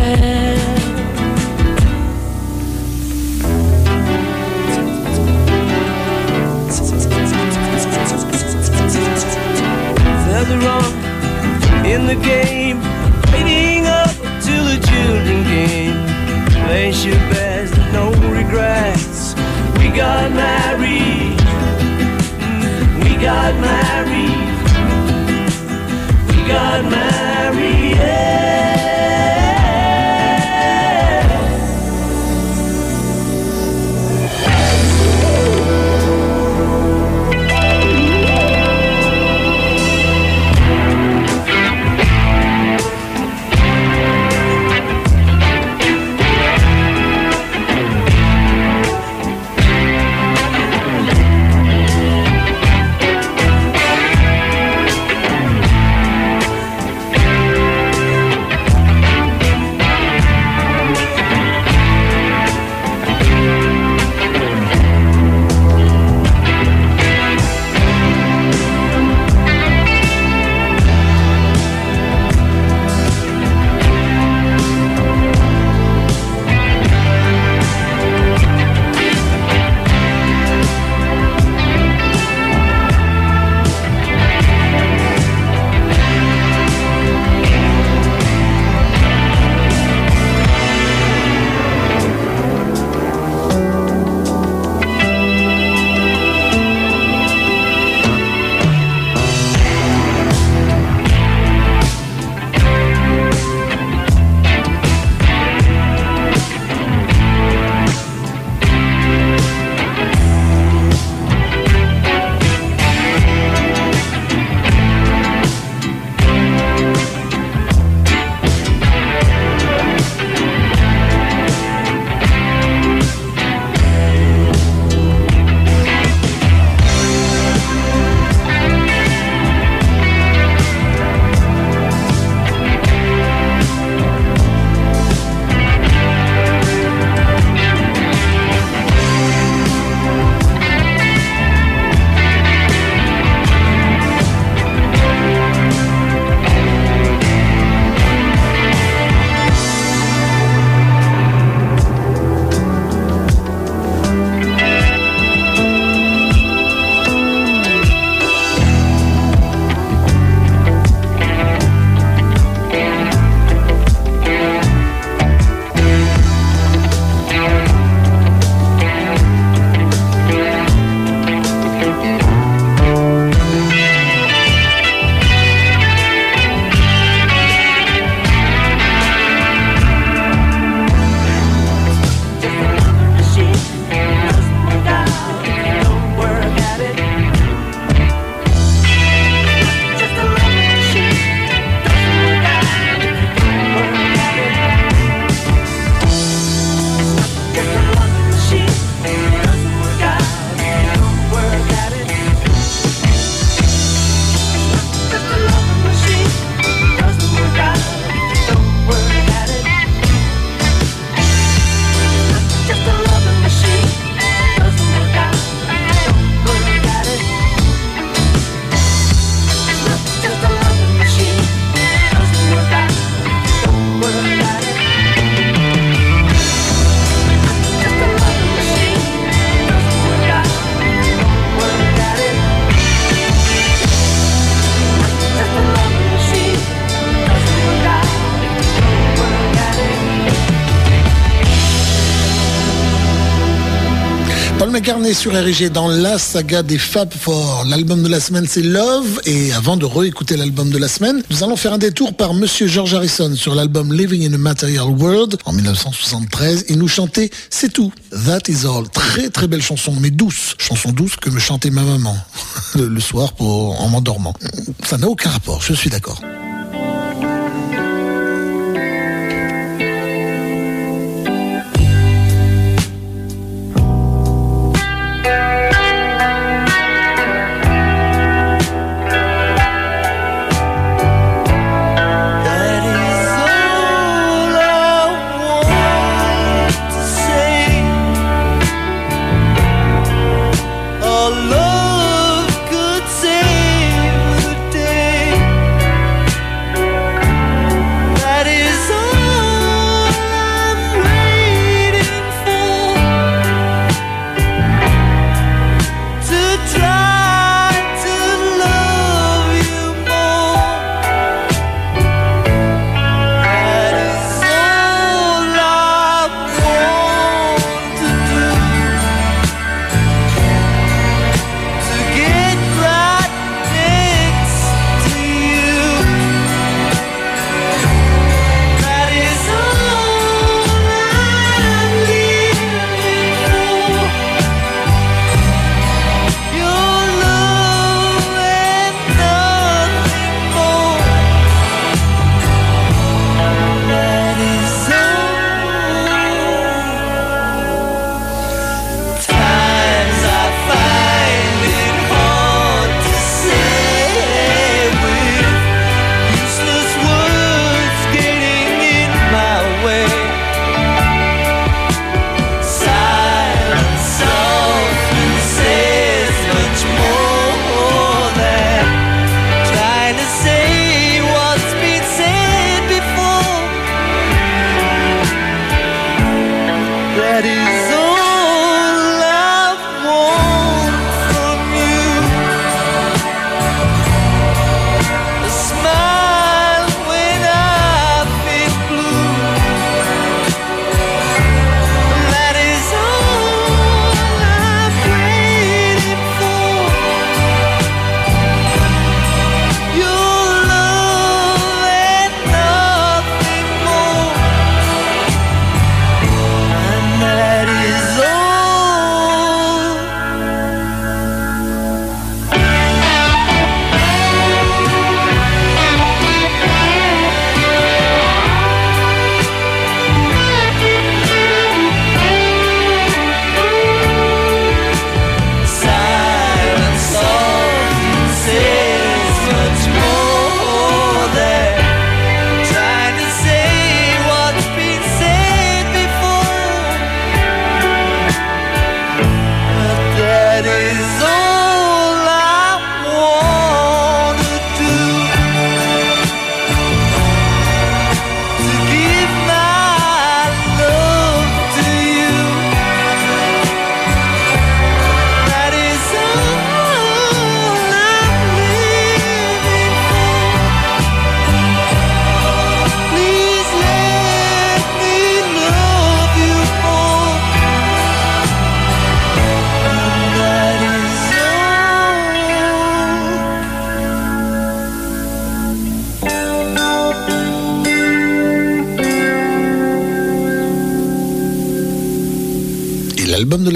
Further on in the game, waiting up till the children came. Place your best, no regrets. We got married. We got married. We got married. Yeah. est sur dans la saga des Fab Four. L'album de la semaine, c'est Love. Et avant de réécouter l'album de la semaine, nous allons faire un détour par Monsieur George Harrison sur l'album Living in a Material World en 1973 et nous chanter C'est tout. That is all. Très très belle chanson, mais douce. Chanson douce que me chantait ma maman le soir pour, en m'endormant. Ça n'a aucun rapport, je suis d'accord.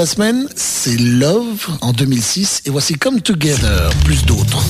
la semaine, c'est Love en 2006 et voici Come Together, plus d'autres.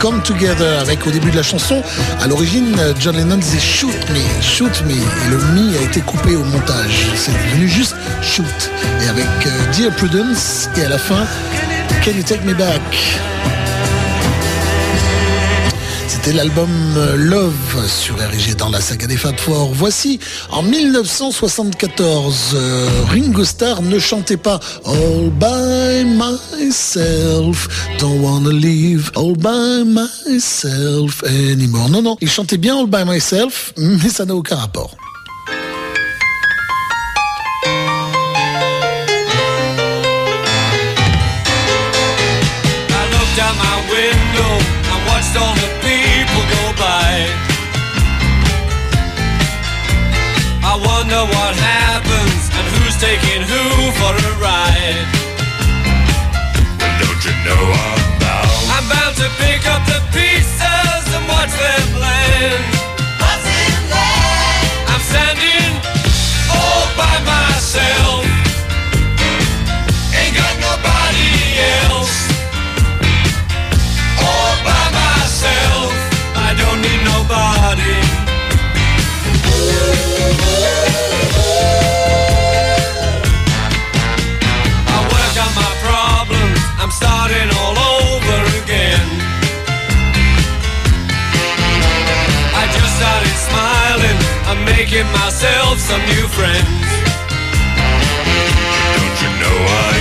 Come Together, avec au début de la chanson, à l'origine, John Lennon disait Shoot me, shoot me, et le me a été coupé au montage. C'est devenu juste Shoot. Et avec euh, Dear Prudence, et à la fin, Can You Take Me Back? C'était l'album euh, Love sur RG dans la saga des Fab Four. Voici en 1974, euh, Ringo Starr ne chantait pas All by myself, don't wanna leave all by myself anymore. Non, non, il chantait bien All by myself, mais ça n'a aucun rapport. Wonder what happens and who's taking who for a ride. Don't you know I'm bound? I'm bound to pick up the pieces and watch them land. I'm standing all by myself. I'm making myself some new friends. Don't you know I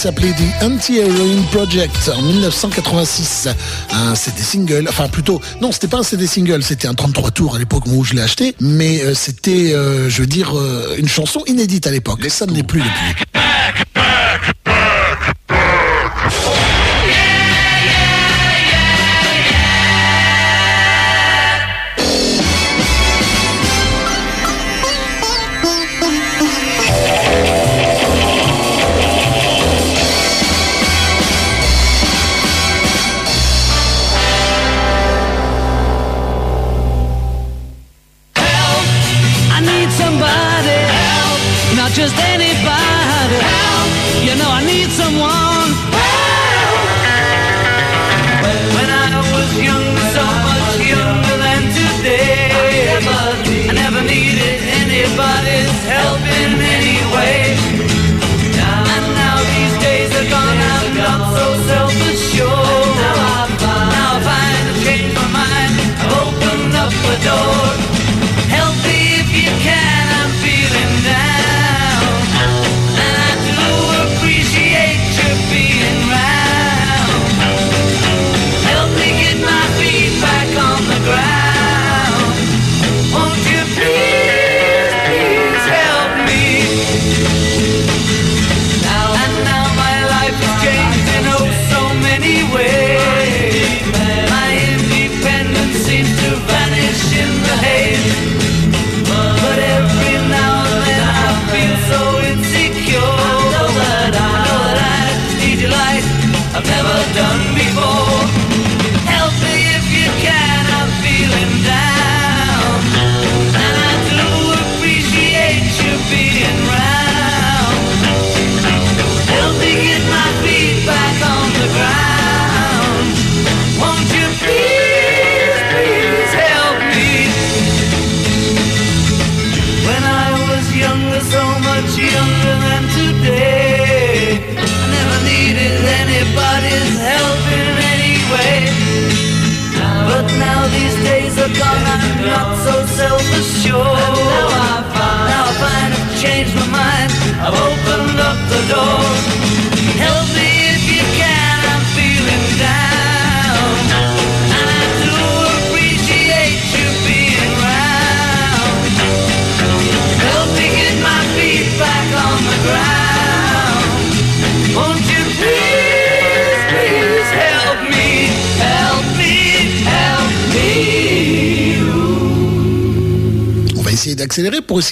s'appelait The Anti-Heroin Project en 1986. Un CD single, enfin plutôt, non, c'était pas un CD single, c'était un 33 tours à l'époque où je l'ai acheté, mais euh, c'était, euh, je veux dire, euh, une chanson inédite à l'époque. Ça ne l'est plus depuis.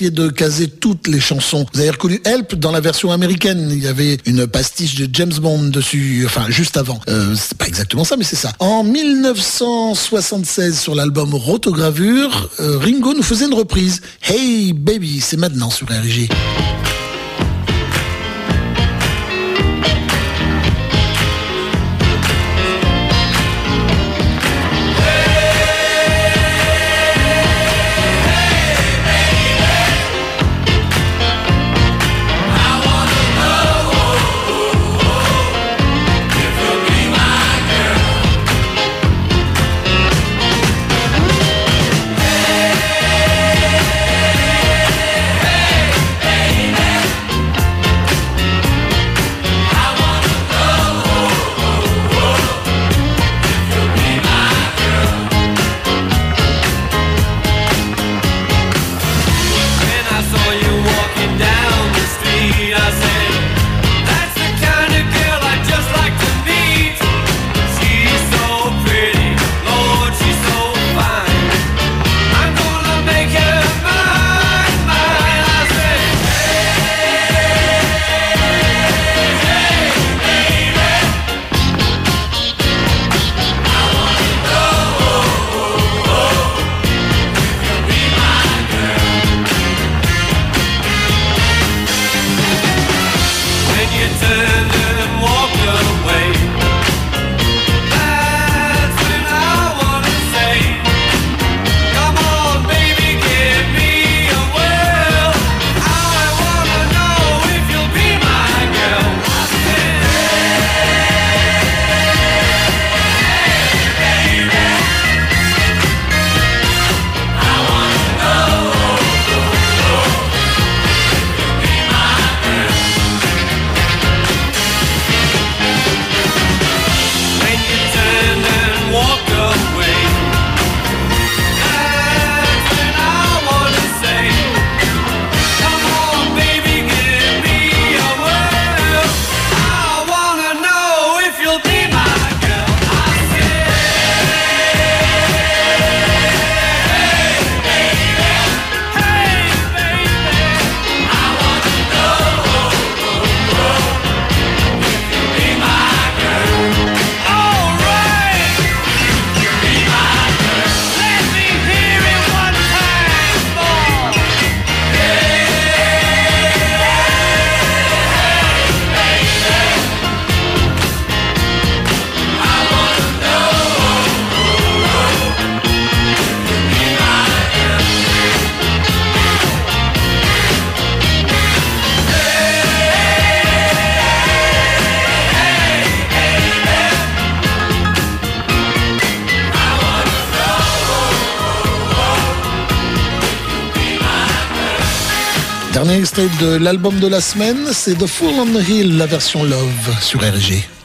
de caser toutes les chansons. Vous avez reconnu Help dans la version américaine. Il y avait une pastiche de James Bond dessus, enfin juste avant. Euh, c'est pas exactement ça, mais c'est ça. En 1976, sur l'album Rotogravure, euh, Ringo nous faisait une reprise. Hey baby, c'est maintenant sur RG. de l'album de la semaine, c'est The Fool on the Hill, la version Love sur RG.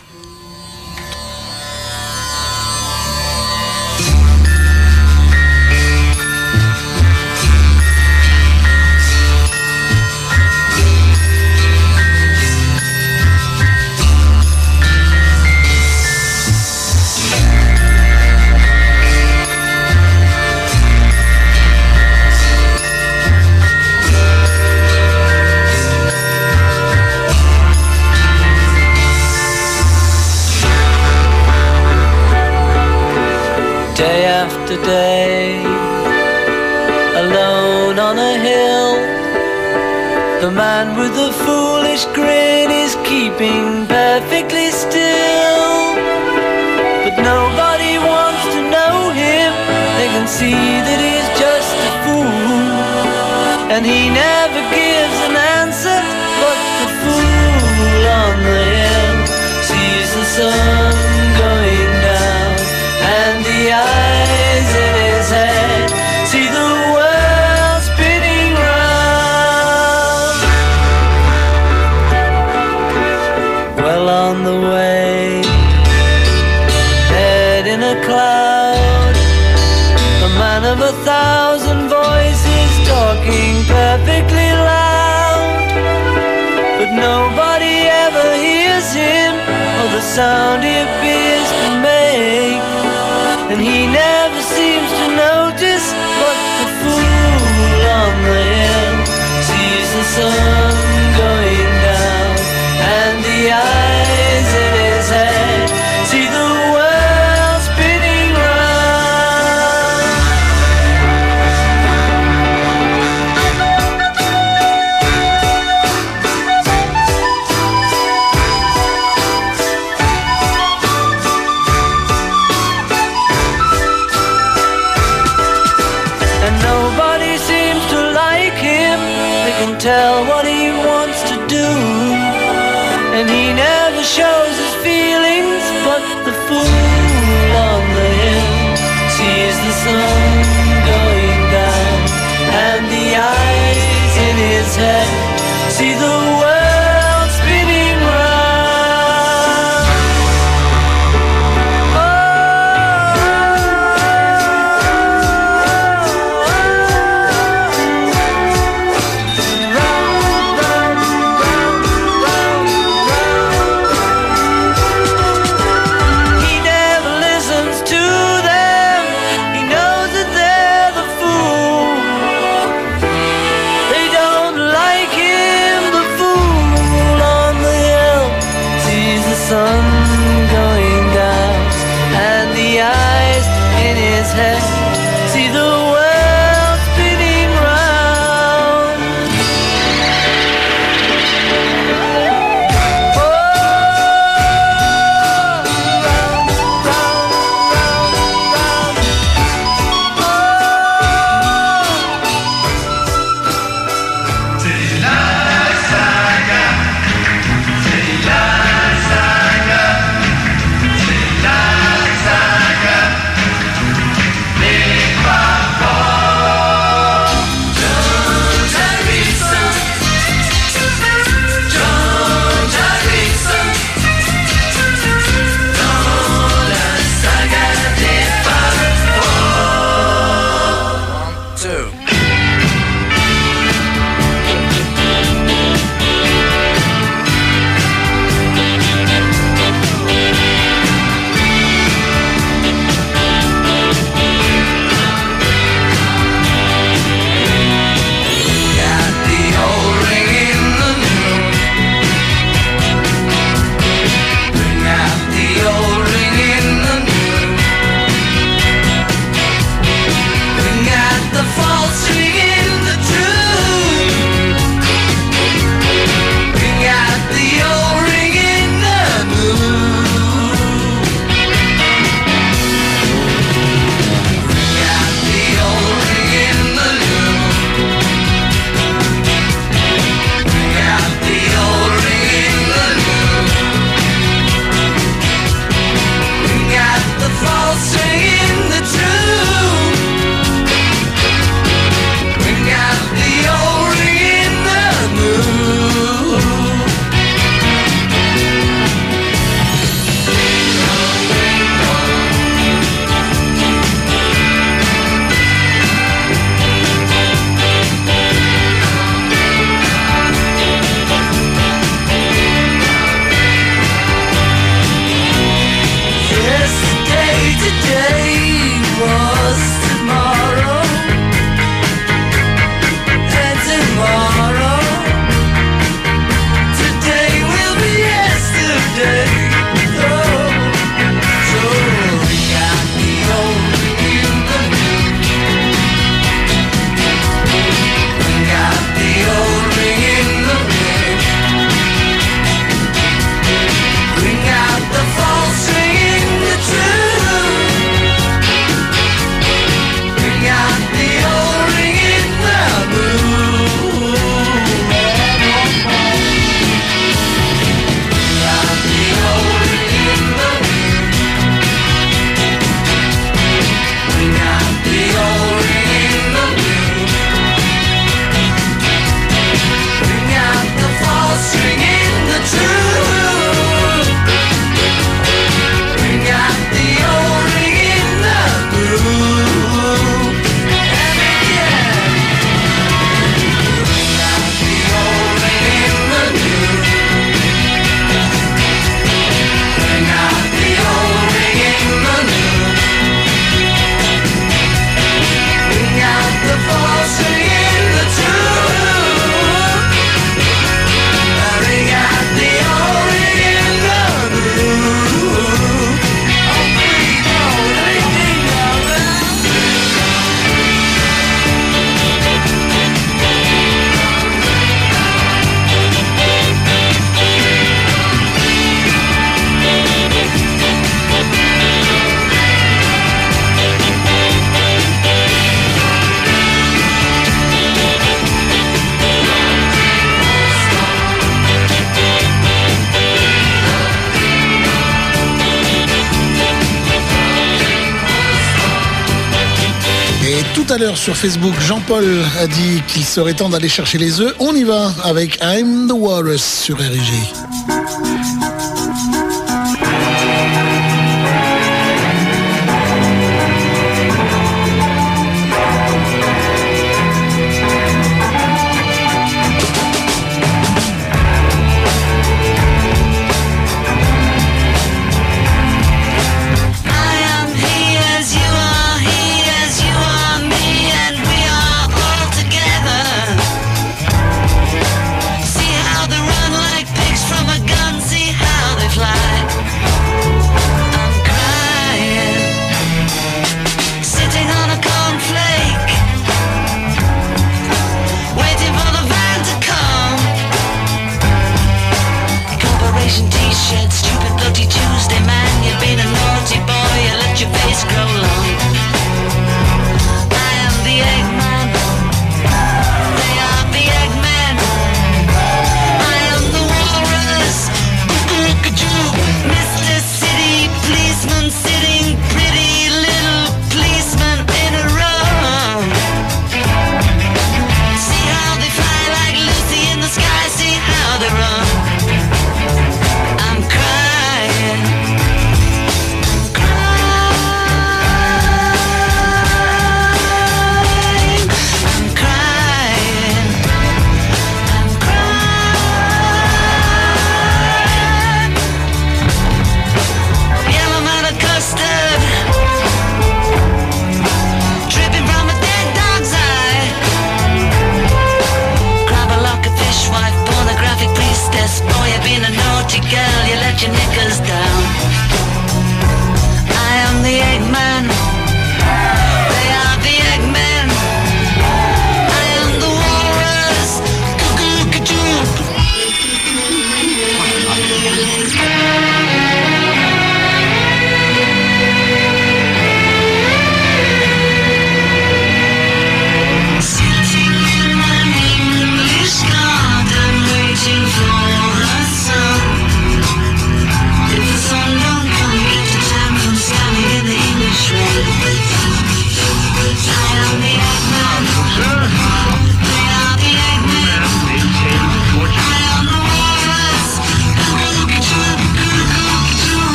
sur Facebook, Jean-Paul a dit qu'il serait temps d'aller chercher les œufs. On y va avec I'm the Walrus sur RIG.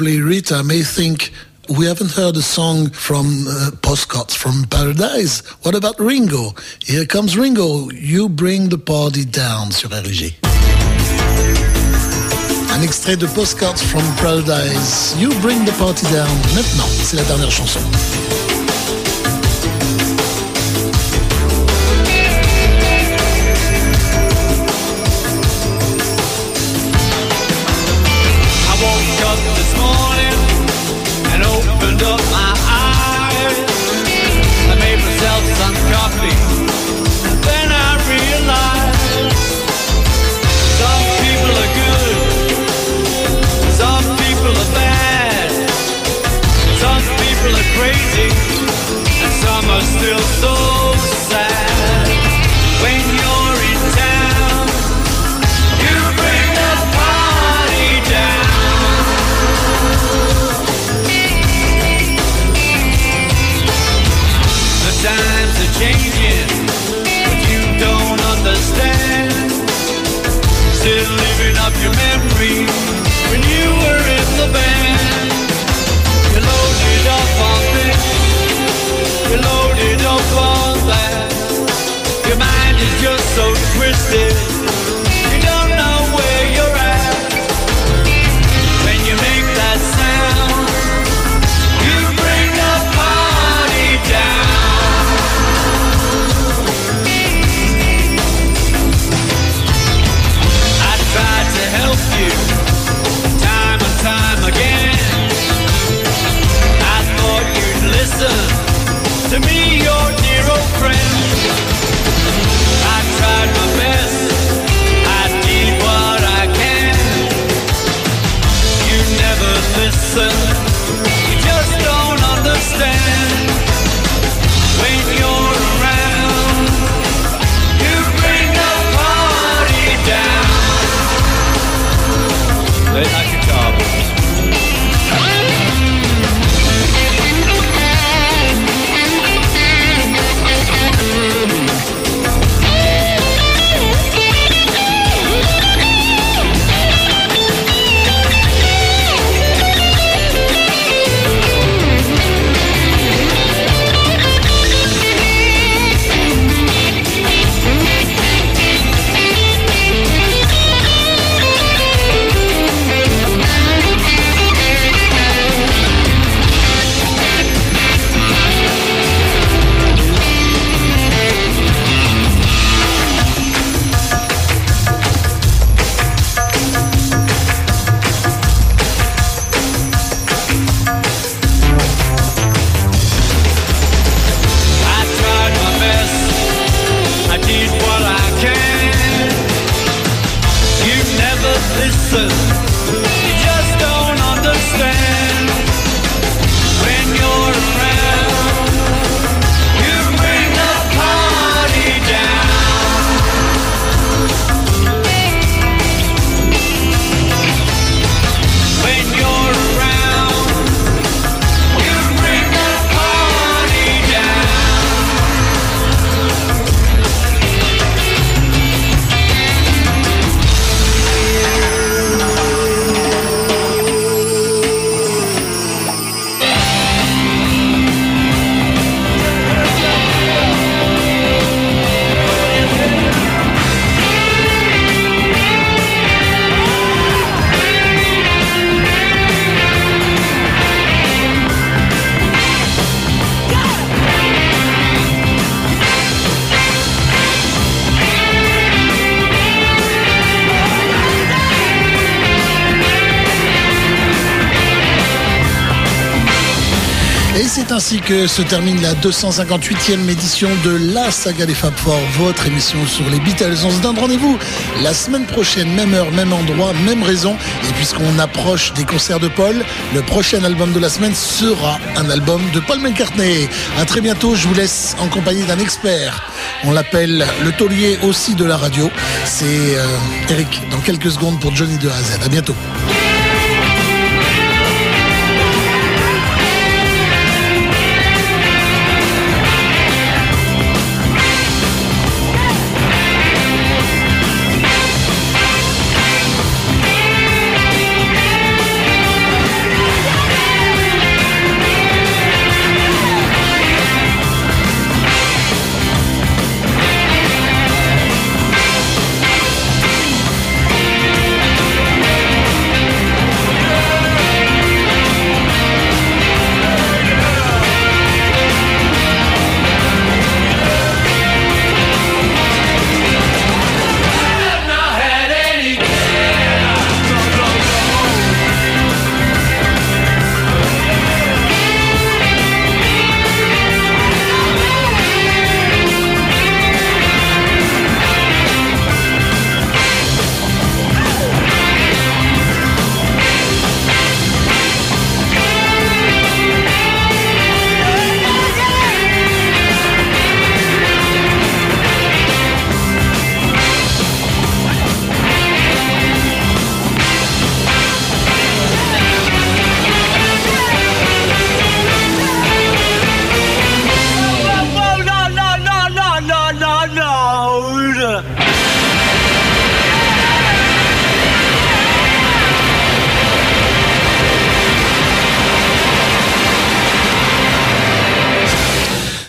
lovely Rita may think we haven't heard a song from uh, Postcards from Paradise. What about Ringo? Here comes Ringo. You bring the party down sur la. Un extrait de Postcards from Paradise. You bring the party down. Maintenant, c'est la dernière chanson. Se termine la 258e édition de la saga des Fab Four, votre émission sur les Beatles. On se donne rendez-vous la semaine prochaine, même heure, même endroit, même raison. Et puisqu'on approche des concerts de Paul, le prochain album de la semaine sera un album de Paul McCartney. À très bientôt, je vous laisse en compagnie d'un expert. On l'appelle le taulier aussi de la radio. C'est euh, Eric, dans quelques secondes pour Johnny de A. À bientôt.